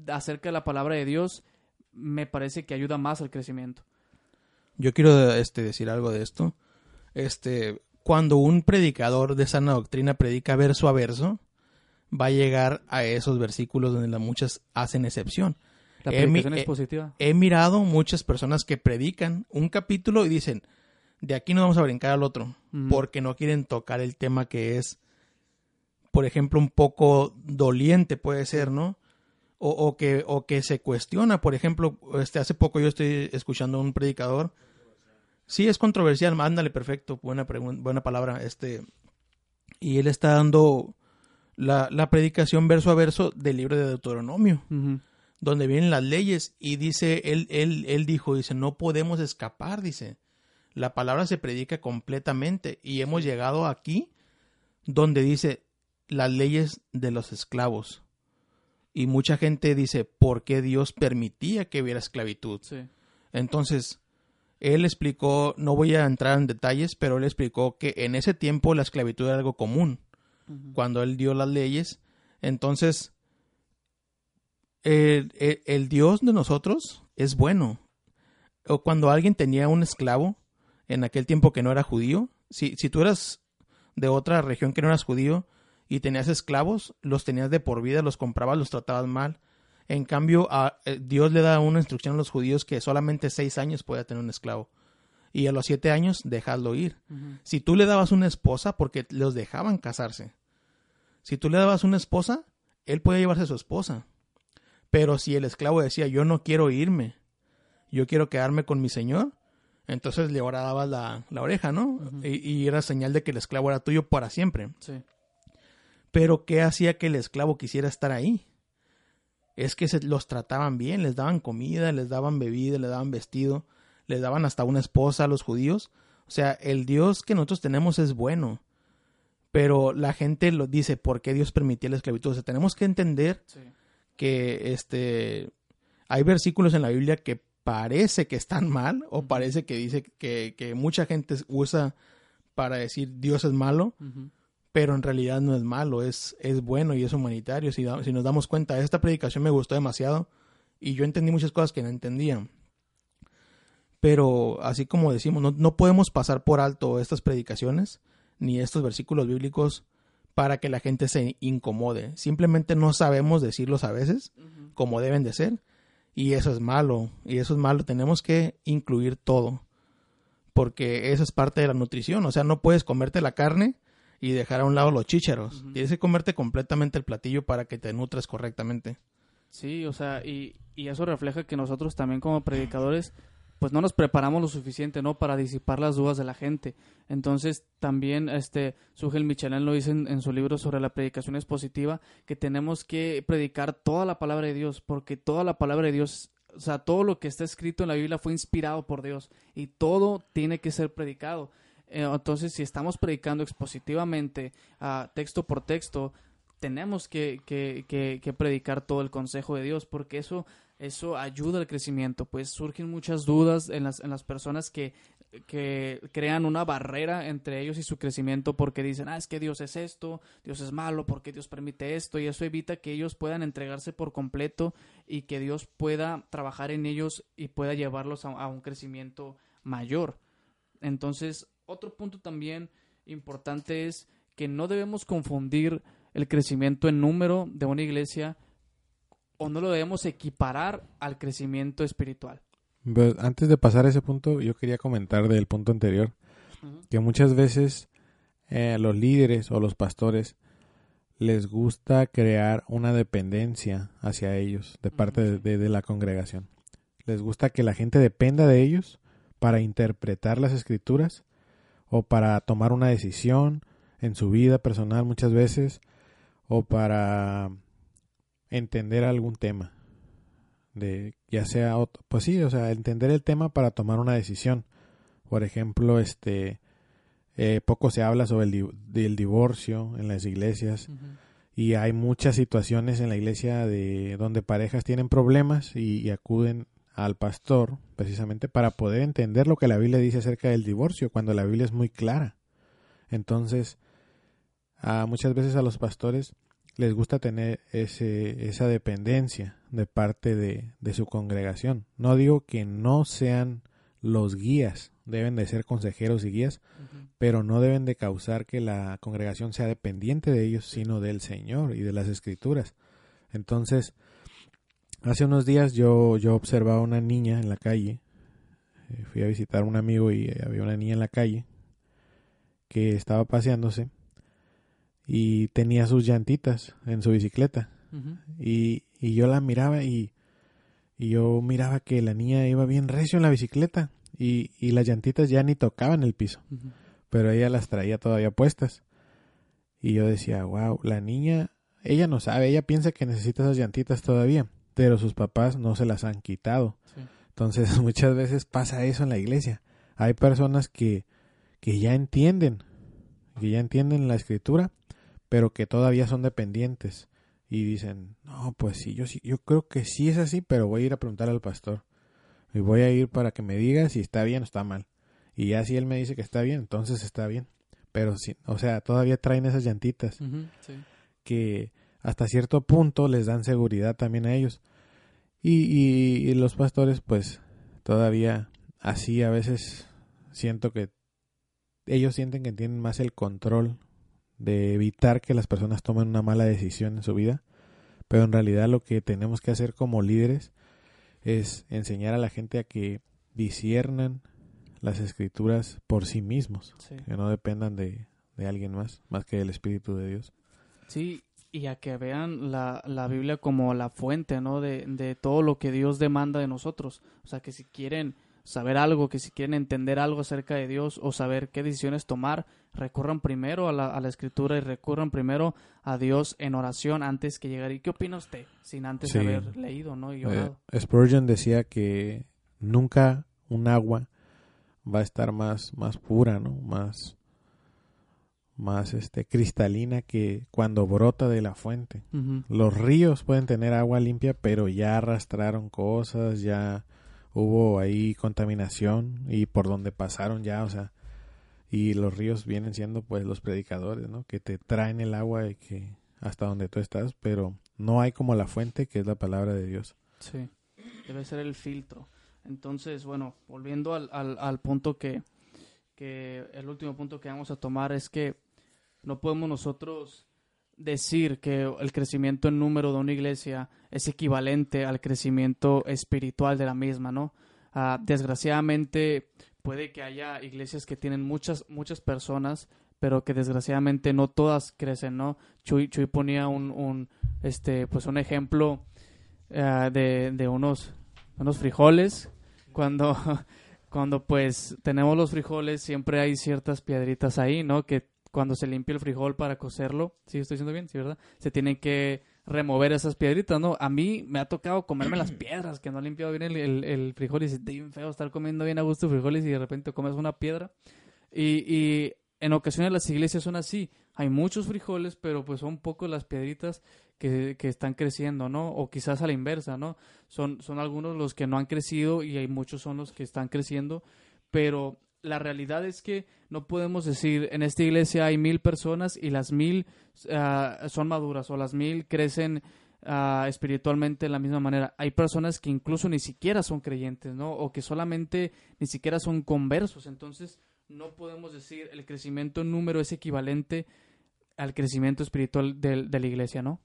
[SPEAKER 1] acerca de la palabra de Dios, me parece que ayuda más al crecimiento.
[SPEAKER 3] Yo quiero este, decir algo de esto. Este, cuando un predicador de sana doctrina predica verso a verso, va a llegar a esos versículos donde las muchas hacen excepción.
[SPEAKER 1] La predicación es positiva.
[SPEAKER 3] He, mirado muchas personas que predican un capítulo y dicen, de aquí no vamos a brincar al otro, porque no quieren tocar el tema que es, por ejemplo, un poco doliente puede ser, ¿no? o, que, o que se cuestiona. Por ejemplo, este, hace poco yo estoy escuchando a un predicador. Sí, es controversial, mándale perfecto, buena, buena palabra. Este, y él está dando la, la, predicación verso a verso del libro de Deuteronomio, donde vienen las leyes. Y dice, él, él, él dijo, dice, no podemos escapar, dice. La palabra se predica completamente. Y hemos llegado aquí donde dice las leyes de los esclavos. Y mucha gente dice, ¿por qué Dios permitía que hubiera esclavitud? Entonces, él explicó, no voy a entrar en detalles, pero él explicó que en ese tiempo la esclavitud era algo común. Cuando él dio las leyes, entonces, el, el, Dios de nosotros es bueno. O cuando alguien tenía un esclavo, en aquel tiempo que no era judío, si, si tú eras de otra región que no eras judío, y tenías esclavos, los tenías de por vida, los comprabas, los tratabas mal. En cambio, a, eh, Dios le da una instrucción a los judíos que solamente seis años puede tener un esclavo. Y a los siete años, dejarlo ir. Si tú le dabas una esposa, porque los dejaban casarse. Si tú le dabas una esposa, él podía llevarse a su esposa. Pero si el esclavo decía, yo no quiero irme, yo quiero quedarme con mi señor, entonces le dabas la, la oreja, ¿no? y, y, era señal de que el esclavo era tuyo para siempre. Sí. Pero ¿qué hacía que el esclavo quisiera estar ahí? Es que se los trataban bien, les daban comida, les daban bebida, les daban vestido, les daban hasta una esposa a los judíos. O sea, el Dios que nosotros tenemos es bueno. Pero la gente lo dice, ¿por qué Dios permitía la esclavitud? O sea, tenemos que entender que este hay versículos en la Biblia que parece que están mal, o parece que dice que, que mucha gente usa para decir Dios es malo, pero en realidad no es malo, es, es bueno y es humanitario. Si, si nos damos cuenta, esta predicación me gustó demasiado y yo entendí muchas cosas que no entendía. Pero así como decimos, no, no podemos pasar por alto estas predicaciones ni estos versículos bíblicos para que la gente se incomode. Simplemente no sabemos decirlos a veces como deben de ser. Y eso es malo. Y eso es malo. Tenemos que incluir todo. Porque eso es parte de la nutrición. O sea, no puedes comerte la carne y dejar a un lado los chícharos. Tienes que comerte completamente el platillo para que te nutres correctamente.
[SPEAKER 1] Sí, o sea, y, y eso refleja que nosotros también como predicadores pues no nos preparamos lo suficiente, ¿no? Para disipar las dudas de la gente. Entonces, también, este, Sugel Michelin lo dice en, su libro sobre la predicación expositiva, que tenemos que predicar toda la palabra de Dios, porque toda la palabra de Dios, o sea, todo lo que está escrito en la Biblia fue inspirado por Dios, y todo tiene que ser predicado. Eh, entonces, si estamos predicando expositivamente, uh, texto por texto, tenemos que, que, que, predicar todo el consejo de Dios, porque eso, eso ayuda al crecimiento. Pues surgen muchas dudas en las, en las personas que, que crean una barrera entre ellos y su crecimiento porque dicen, ah, es que Dios es esto, Dios es malo, porque Dios permite esto, y eso evita que ellos puedan entregarse por completo y que Dios pueda trabajar en ellos y pueda llevarlos a, a un crecimiento mayor. Entonces, otro punto también importante es que no debemos confundir el crecimiento en número de una iglesia o no lo debemos equiparar al crecimiento espiritual.
[SPEAKER 2] Pues, antes de pasar a ese punto, yo quería comentar del punto anterior que muchas veces eh, los líderes o los pastores les gusta crear una dependencia hacia ellos de parte de, de, la congregación. Les gusta que la gente dependa de ellos para interpretar las escrituras o para tomar una decisión en su vida personal muchas veces o para entender algún tema de ya sea pues sí o sea entender el tema para tomar una decisión. Por ejemplo este eh, poco se habla sobre el del divorcio en las iglesias y hay muchas situaciones en la iglesia de donde parejas tienen problemas y, acuden al pastor precisamente para poder entender lo que la Biblia dice acerca del divorcio cuando la Biblia es muy clara. Entonces a muchas veces a los pastores les gusta tener ese, esa dependencia de parte de, de su congregación. No digo que no sean los guías deben de ser consejeros y guías, pero no deben de causar que la congregación sea dependiente de ellos, sino del Señor y de las Escrituras. Entonces, hace unos días yo, yo observaba una niña en la calle, eh, fui a visitar a un amigo y había una niña en la calle que estaba paseándose y tenía sus llantitas en su bicicleta. y, y yo la miraba y, y yo miraba que la niña iba bien recio en la bicicleta y, y las llantitas ya ni tocaban el piso, pero ella las traía todavía puestas. Y yo decía, wow, la niña, ella no sabe, ella piensa que necesita esas llantitas todavía, pero sus papás no se las han quitado. Entonces muchas veces pasa eso en la iglesia. Hay personas que, que ya entienden, que ya entienden la escritura, pero que todavía son dependientes y dicen, no, pues sí, yo sí, yo creo que sí es así, pero voy a ir a preguntar al pastor y voy a ir para que me diga si está bien o está mal. Y ya si él me dice que está bien, entonces está bien. Pero sí, o sea, todavía traen esas llantitas que hasta cierto punto les dan seguridad también a ellos. Y, y, los pastores, pues, todavía así a veces siento que ellos sienten que tienen más el control de evitar que las personas tomen una mala decisión en su vida. Pero en realidad lo que tenemos que hacer como líderes es enseñar a la gente a que disiernan las escrituras por sí mismos, que no dependan de, de, alguien más, más que del Espíritu de Dios.
[SPEAKER 1] Sí, y a que vean la, la Biblia como la fuente, ¿no? De, de todo lo que Dios demanda de nosotros. O sea, que si quieren saber algo, que si quieren entender algo acerca de Dios o saber qué decisiones tomar, recurran primero a la, a la escritura y recurran primero a Dios en oración antes que llegar. ¿Y qué opina usted sin antes haber leído ¿no? y
[SPEAKER 2] orado? Eh, Spurgeon decía que nunca un agua va a estar más, más pura, ¿no? Más, más este, cristalina que cuando brota de la fuente. Los ríos pueden tener agua limpia, pero ya arrastraron cosas, ya hubo ahí contaminación y por donde pasaron ya, o sea, y los ríos vienen siendo pues los predicadores, ¿no? Que te traen el agua y que hasta donde tú estás, pero no hay como la fuente que es la palabra de Dios.
[SPEAKER 1] Sí, debe ser el filtro. Entonces, bueno, volviendo al, al, al punto que, que el último punto que vamos a tomar es que no podemos nosotros decir que el crecimiento en número de una iglesia es equivalente al crecimiento espiritual de la misma, ¿no? Ah, desgraciadamente puede que haya iglesias que tienen muchas muchas personas, pero que desgraciadamente no todas crecen, ¿no? Chuy, Chuy ponía un, este pues un ejemplo ah, de, de unos unos frijoles cuando cuando pues tenemos los frijoles siempre hay ciertas piedritas ahí, ¿no? Que cuando se limpia el frijol para cocerlo, ¿sí estoy diciendo bien? ¿Sí, verdad? Se tienen que remover esas piedritas, ¿no? A mí me ha tocado comerme las piedras, que no he limpiado bien el, el, frijol y se bien feo estar comiendo bien a gusto frijoles y de repente comes una piedra. Y, y en ocasiones las iglesias son así. Hay muchos frijoles, pero pues son pocos las piedritas que, que, están creciendo, ¿no? O quizás a la inversa, ¿no? Son, son algunos los que no han crecido y hay muchos son los que están creciendo, pero la realidad es que no podemos decir en esta iglesia hay mil personas y las mil ah, son maduras o las mil crecen ah, espiritualmente de la misma manera. Hay personas que incluso ni siquiera son creyentes, ¿no? O que solamente ni siquiera son conversos. Entonces no podemos decir el crecimiento en número es equivalente al crecimiento espiritual de, de la iglesia, ¿no?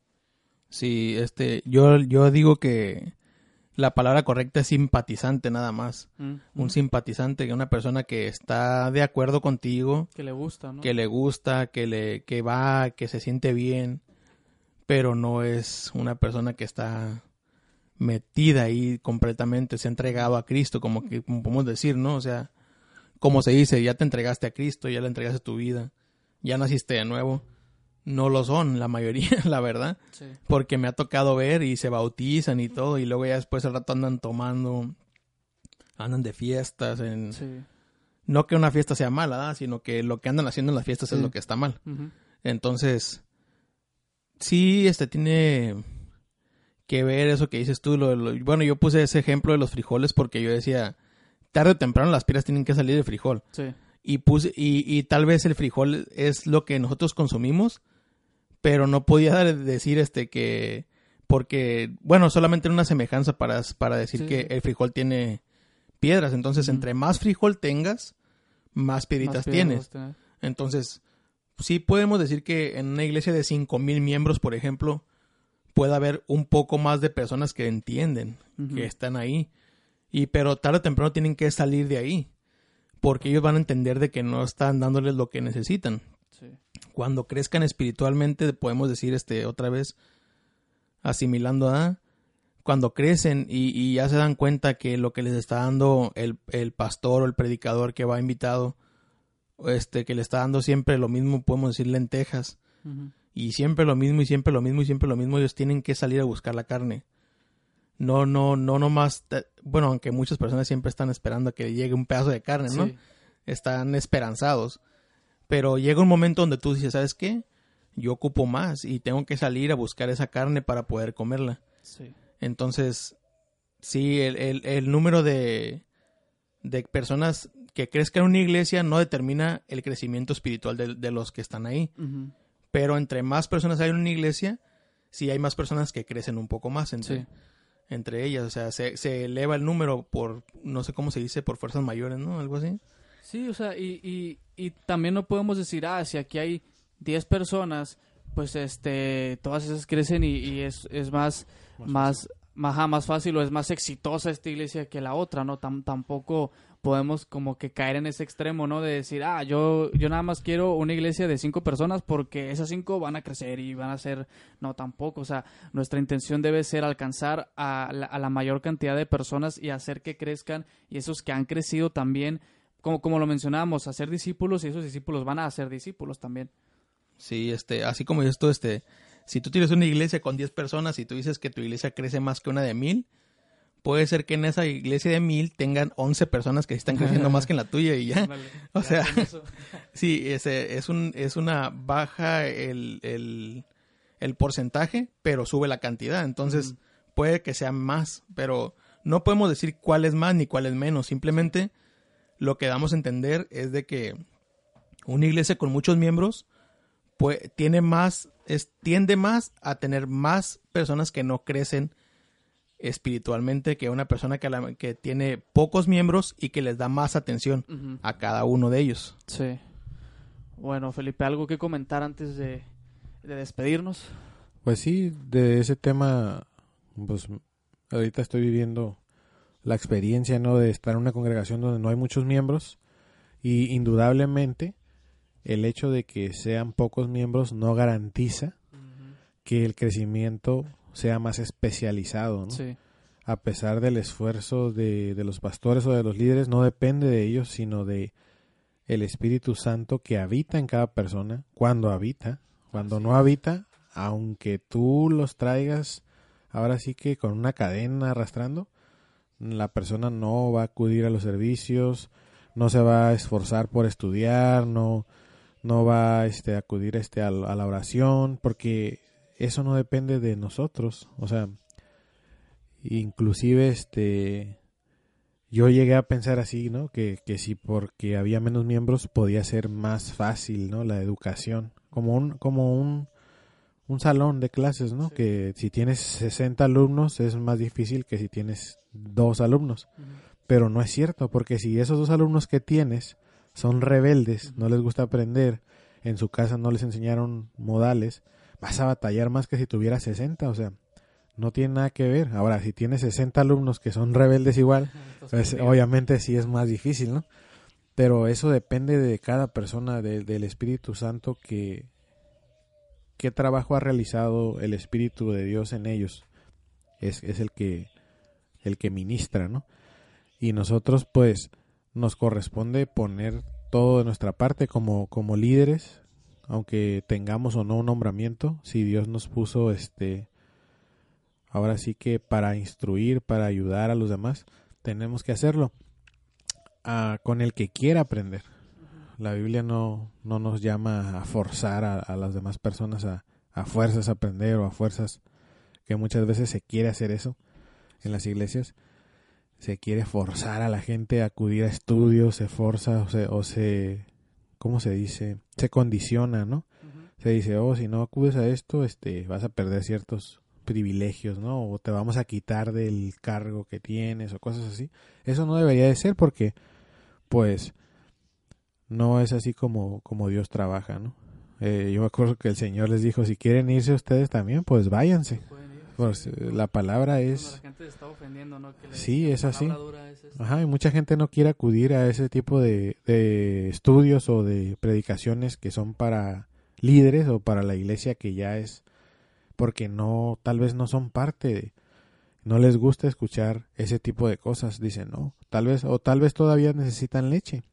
[SPEAKER 3] Sí, este, yo, yo digo que la palabra correcta es simpatizante nada más.
[SPEAKER 1] Mm,
[SPEAKER 3] Un
[SPEAKER 1] mm.
[SPEAKER 3] simpatizante, que una persona que está de acuerdo contigo,
[SPEAKER 1] Que le gusta, ¿no?
[SPEAKER 3] que le gusta, que le, que va, que se siente bien, pero no es una persona que está metida ahí completamente, se ha entregado a Cristo, como que como podemos decir, ¿no? O sea, como se dice, ya te entregaste a Cristo, ya le entregaste tu vida, ya naciste de nuevo. No lo son, la mayoría, la verdad
[SPEAKER 1] Sí.
[SPEAKER 3] porque me ha tocado ver y se bautizan y todo y luego ya después al rato andan tomando andan de fiestas en
[SPEAKER 1] Sí.
[SPEAKER 3] no que una fiesta sea mala sino que lo que andan haciendo en las fiestas es lo que está mal entonces sí este tiene que ver eso que dices tú lo- lo- bueno yo puse ese ejemplo de los frijoles porque yo decía tarde o temprano las piedras tienen que salir de frijol
[SPEAKER 1] Sí.
[SPEAKER 3] y puse y, y tal vez el frijol es lo que nosotros consumimos pero no podía decir este que porque bueno solamente era una semejanza para, para decir
[SPEAKER 1] Sí,
[SPEAKER 3] que el frijol tiene piedras. Entonces entre más frijol tengas más piedritas
[SPEAKER 1] Más
[SPEAKER 3] tienes. entonces sí podemos decir que en una iglesia de cinco mil miembros por ejemplo puede haber un poco más de personas que entienden que están ahí. Y pero tarde o temprano tienen que salir de ahí porque ellos van a entender de que no están dándoles lo que necesitan.
[SPEAKER 1] Sí.
[SPEAKER 3] Cuando crezcan espiritualmente, podemos decir este otra vez, asimilando a cuando crecen y, y ya se dan cuenta que lo que les está dando el, el pastor o el predicador que va invitado, este, que le está dando siempre lo mismo, podemos decir lentejas,
[SPEAKER 1] Ujú.
[SPEAKER 3] y siempre lo mismo y siempre lo mismo y siempre lo mismo, ellos tienen que salir a buscar la carne. No, no, no nomás, te- bueno, aunque muchas personas siempre están esperando a que llegue un pedazo de carne, ¿no?
[SPEAKER 1] Sí.
[SPEAKER 3] están esperanzados. Pero llega un momento donde tú dices, ¿sabes qué? Yo ocupo más y tengo que salir a buscar esa carne para poder comerla.
[SPEAKER 1] Sí.
[SPEAKER 3] Entonces, sí, el, el- el número de, de personas que crezcan en una iglesia no determina el crecimiento espiritual de, de los que están ahí. Pero entre más personas hay en una iglesia, sí hay más personas que crecen un poco más entre,
[SPEAKER 1] Sí.
[SPEAKER 3] entre ellas. O sea, se, se eleva el número por, no sé cómo se dice, por fuerzas mayores, ¿no? Algo así.
[SPEAKER 1] Sí, o sea, y, y, y también no podemos decir, ah, si aquí hay 10 personas, pues este, todas esas crecen y, y es, es más, más, más, más fácil o es más exitosa esta iglesia que la otra, ¿no? Tam- tampoco podemos como que caer en ese extremo, ¿no? De decir, ah, yo, yo nada más quiero una iglesia de cinco personas porque esas cinco van a crecer y van a ser, no, tampoco, o sea, nuestra intención debe ser alcanzar a la, a la mayor cantidad de personas y hacer que crezcan y esos que han crecido también, como, como lo mencionábamos, hacer discípulos y esos discípulos van a hacer discípulos también.
[SPEAKER 3] Sí, este, así como tú, este, si tú tienes una iglesia con 10 personas y tú dices que tu iglesia crece más que una de mil, puede ser que en esa iglesia de mil tengan 11 personas que están creciendo más que en la tuya y ya. O
[SPEAKER 1] Ya
[SPEAKER 3] sea. Sí, ese, es, un, es una baja el, el, el porcentaje, pero sube la cantidad. Entonces, puede que sea más, pero no podemos decir cuál es más ni cuál es menos. Simplemente lo que damos a entender es de que una iglesia con muchos miembros pues, tiene más, es, tiende más a tener más personas que no crecen espiritualmente que una persona que, a la- que tiene pocos miembros y que les da más atención a cada uno de ellos.
[SPEAKER 1] Sí. Bueno, Felipe, ¿algo que comentar antes de, de despedirnos?
[SPEAKER 2] Pues sí, de ese tema, pues ahorita estoy viviendo la experiencia, ¿no? De estar en una congregación donde no hay muchos miembros y indudablemente el hecho de que sean pocos miembros no garantiza que el crecimiento sea más especializado, ¿no?
[SPEAKER 1] Sí.
[SPEAKER 2] A pesar del esfuerzo de, de los pastores o de los líderes, no depende de ellos, sino de el Espíritu Santo que habita en cada persona, cuando habita, cuando no habita, aunque tú los traigas ahora sí que con una cadena arrastrando, la persona no va a acudir a los servicios, no se va a esforzar por estudiar, no, no va este, a acudir este, a, a la oración, porque eso no depende de nosotros. O sea, inclusive este yo llegué a pensar así, ¿no? Que, que si porque había menos miembros podía ser más fácil, ¿no? La educación. Como un, como un, un salón de clases, ¿no?
[SPEAKER 1] Sí.
[SPEAKER 2] Que si tienes 60 alumnos es más difícil que si tienes dos alumnos. Pero no es cierto, porque si esos dos alumnos que tienes son rebeldes, no les gusta aprender, en su casa no les enseñaron modales, vas a batallar más que si tuvieras 60, o sea, no tiene nada que ver. Ahora, si tienes 60 alumnos que son rebeldes igual, pues obviamente sí es más difícil, ¿no? Pero eso depende de cada persona, del Espíritu Santo, que qué trabajo ha realizado el Espíritu de Dios en ellos. Es, el que el que ministra, ¿no? Y nosotros, pues, nos corresponde poner todo de nuestra parte como, como líderes, aunque tengamos o no un nombramiento, si Dios nos puso este ahora sí que para instruir, para ayudar a los demás, tenemos que hacerlo ah, con el que quiera aprender. La Biblia no, no nos llama a forzar a, las demás personas a, a fuerzas aprender o a fuerzas que muchas veces se quiere hacer eso en las iglesias. Se quiere forzar a la gente a acudir a estudios, se forza o se, o se ¿cómo se dice? Se condiciona, ¿no? Se dice, oh, si no acudes a esto, este, vas a perder ciertos privilegios, ¿no? O te vamos a quitar del cargo que tienes o cosas así. Eso no debería de ser porque, pues, no es así como, como Dios trabaja, ¿no? Eh, yo me acuerdo que el Señor les dijo, si quieren irse ustedes también, pues váyanse. Pues eh, la palabra es... sí, es así. Ajá, y mucha gente no quiere acudir a ese tipo de, de estudios o de predicaciones que son para líderes o para la iglesia que ya es porque no, tal vez no son parte de, no les gusta escuchar ese tipo de cosas, dicen, no, tal vez, o tal vez todavía necesitan leche,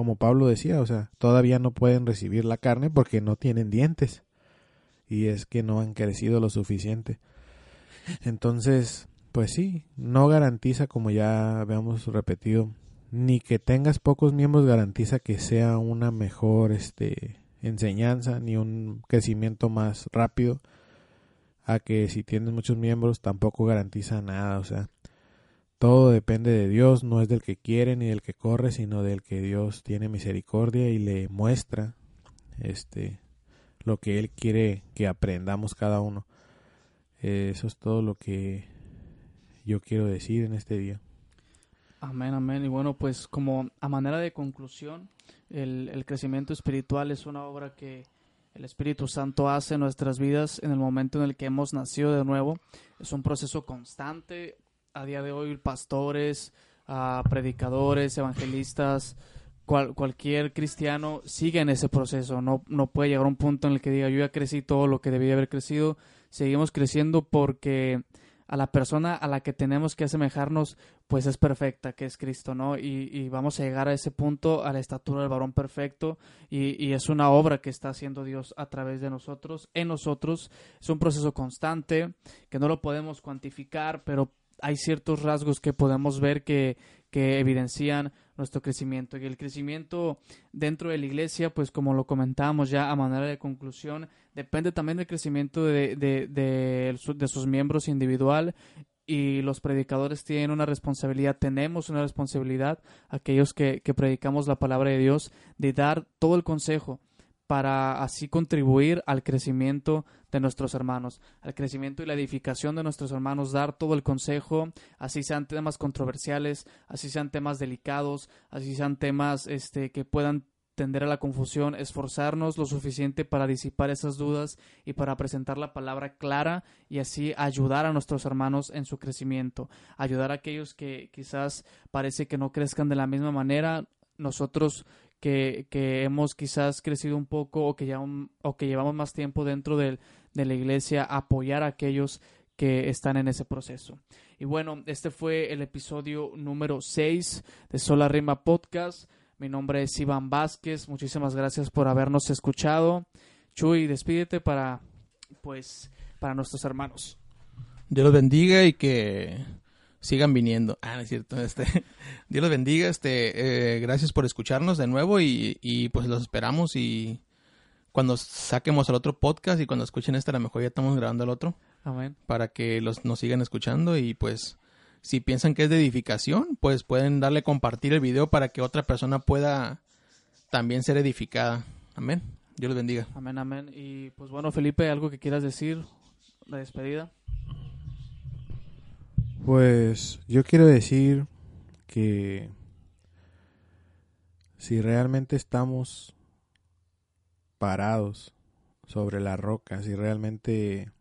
[SPEAKER 2] como Pablo decía, o sea, todavía no pueden recibir la carne porque no tienen dientes, y es que no han crecido lo suficiente. Entonces, pues sí, no garantiza, como ya habíamos repetido, ni que tengas pocos miembros garantiza que sea una mejor este enseñanza ni un crecimiento más rápido a que si tienes muchos miembros tampoco garantiza nada, o sea, todo depende de Dios, no es del que quiere ni del que corre, sino del que Dios tiene misericordia y le muestra este lo que él quiere que aprendamos cada uno. eso es todo lo que yo quiero decir en este día.
[SPEAKER 1] Amén, amén. Y bueno, pues como a manera de conclusión, el, el crecimiento espiritual es una obra que el Espíritu Santo hace en nuestras vidas en el momento en el que hemos nacido de nuevo. Es un proceso constante. A día de hoy, pastores, predicadores, evangelistas, cualquier cristiano sigue en ese proceso. No, no puede llegar a un punto en el que diga yo ya crecí todo lo que debía haber crecido. Seguimos creciendo porque a la persona a la que tenemos que asemejarnos, pues es perfecta, que es Cristo, ¿no? Y, vamos a llegar a ese punto, a la estatura del varón perfecto, y, y, es una obra que está haciendo Dios a través de nosotros, en nosotros. Es un proceso constante, que no lo podemos cuantificar, pero hay ciertos rasgos que podemos ver que, que evidencian nuestro crecimiento. Y el crecimiento dentro de la iglesia, pues como lo comentábamos ya a manera de conclusión, depende también del crecimiento de, de, de, sus miembros individual y los predicadores tienen una responsabilidad, tenemos una responsabilidad, aquellos que, que predicamos la palabra de Dios, de dar todo el consejo para así contribuir al crecimiento de nuestros hermanos, al crecimiento y la edificación de nuestros hermanos, dar todo el consejo, así sean temas controversiales, así sean temas delicados, así sean temas este, que puedan tender a la confusión, esforzarnos lo suficiente para disipar esas dudas y para presentar la palabra clara y así ayudar a nuestros hermanos en su crecimiento, ayudar a aquellos que quizás parece que no crezcan de la misma manera, nosotros que, que hemos quizás crecido un poco o que, ya o que llevamos más tiempo dentro de la iglesia, apoyar a aquellos que están en ese proceso. Y bueno, este fue el episodio número 6 de Sola Rima Podcast. Mi nombre es Iván Vázquez. Muchísimas gracias por habernos escuchado. Chuy, despídete para, pues, para nuestros hermanos.
[SPEAKER 3] Dios los bendiga y que sigan viniendo. Ah, es cierto. Este, Dios los bendiga. Este, eh, gracias por escucharnos de nuevo y, y, pues los esperamos y cuando saquemos al otro podcast y cuando escuchen este a lo mejor ya estamos grabando el otro.
[SPEAKER 1] Amén.
[SPEAKER 3] Para que los, nos sigan escuchando y pues si piensan que es de edificación, pues pueden darle compartir el video para que otra persona pueda también ser edificada. Amén. Dios los bendiga.
[SPEAKER 1] Amén, amén. Y pues bueno, Felipe, algo que quieras decir, la despedida.
[SPEAKER 2] Pues yo quiero decir que si realmente estamos parados sobre la roca, si realmente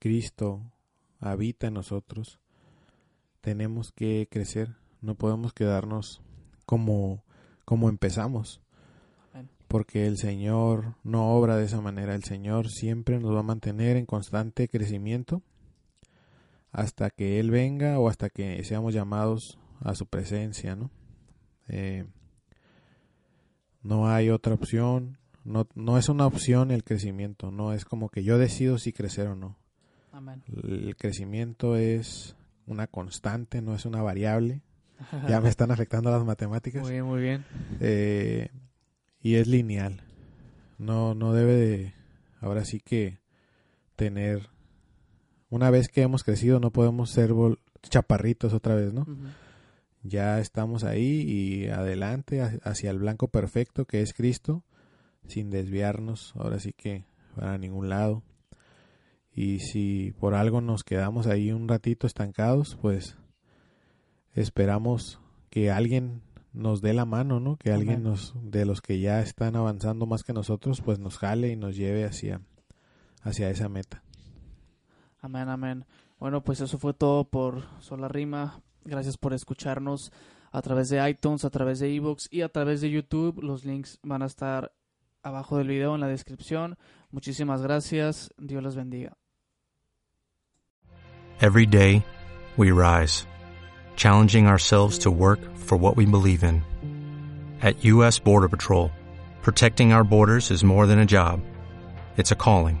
[SPEAKER 2] Cristo habita en nosotros, tenemos que crecer, no podemos quedarnos como, como empezamos, porque el Señor no obra de esa manera, el Señor siempre nos va a mantener en constante crecimiento hasta que Él venga o hasta que seamos llamados a su presencia, ¿no? Eh, no hay otra opción, no, no es una opción el crecimiento, no es como que yo decido si crecer o no. El crecimiento es una constante, no es una variable. ya me están afectando las matemáticas.
[SPEAKER 1] Muy bien, muy bien.
[SPEAKER 2] Eh, y es lineal. No, no debe de, ahora sí que tener, una vez que hemos crecido no podemos ser chaparritos otra vez, ¿no? Ya estamos ahí y adelante hacia el blanco perfecto que es Cristo, sin desviarnos, ahora sí que para ningún lado. Y si por algo nos quedamos ahí un ratito estancados, pues esperamos que alguien nos dé la mano, ¿no? Que alguien nos de los que ya están avanzando más que nosotros, pues nos jale y nos lleve hacia hacia esa meta.
[SPEAKER 1] Amén, amén. Bueno, pues eso fue todo por Sola Rima. Gracias por escucharnos a través de iTunes, a través de ebooks y a través de YouTube. Los links van a estar abajo del video en la descripción. Muchísimas gracias. Dios los bendiga.
[SPEAKER 4] Every day, we rise, challenging ourselves to work for what we believe in. At U.S. Border Patrol, protecting our borders is more than a job, it's a calling.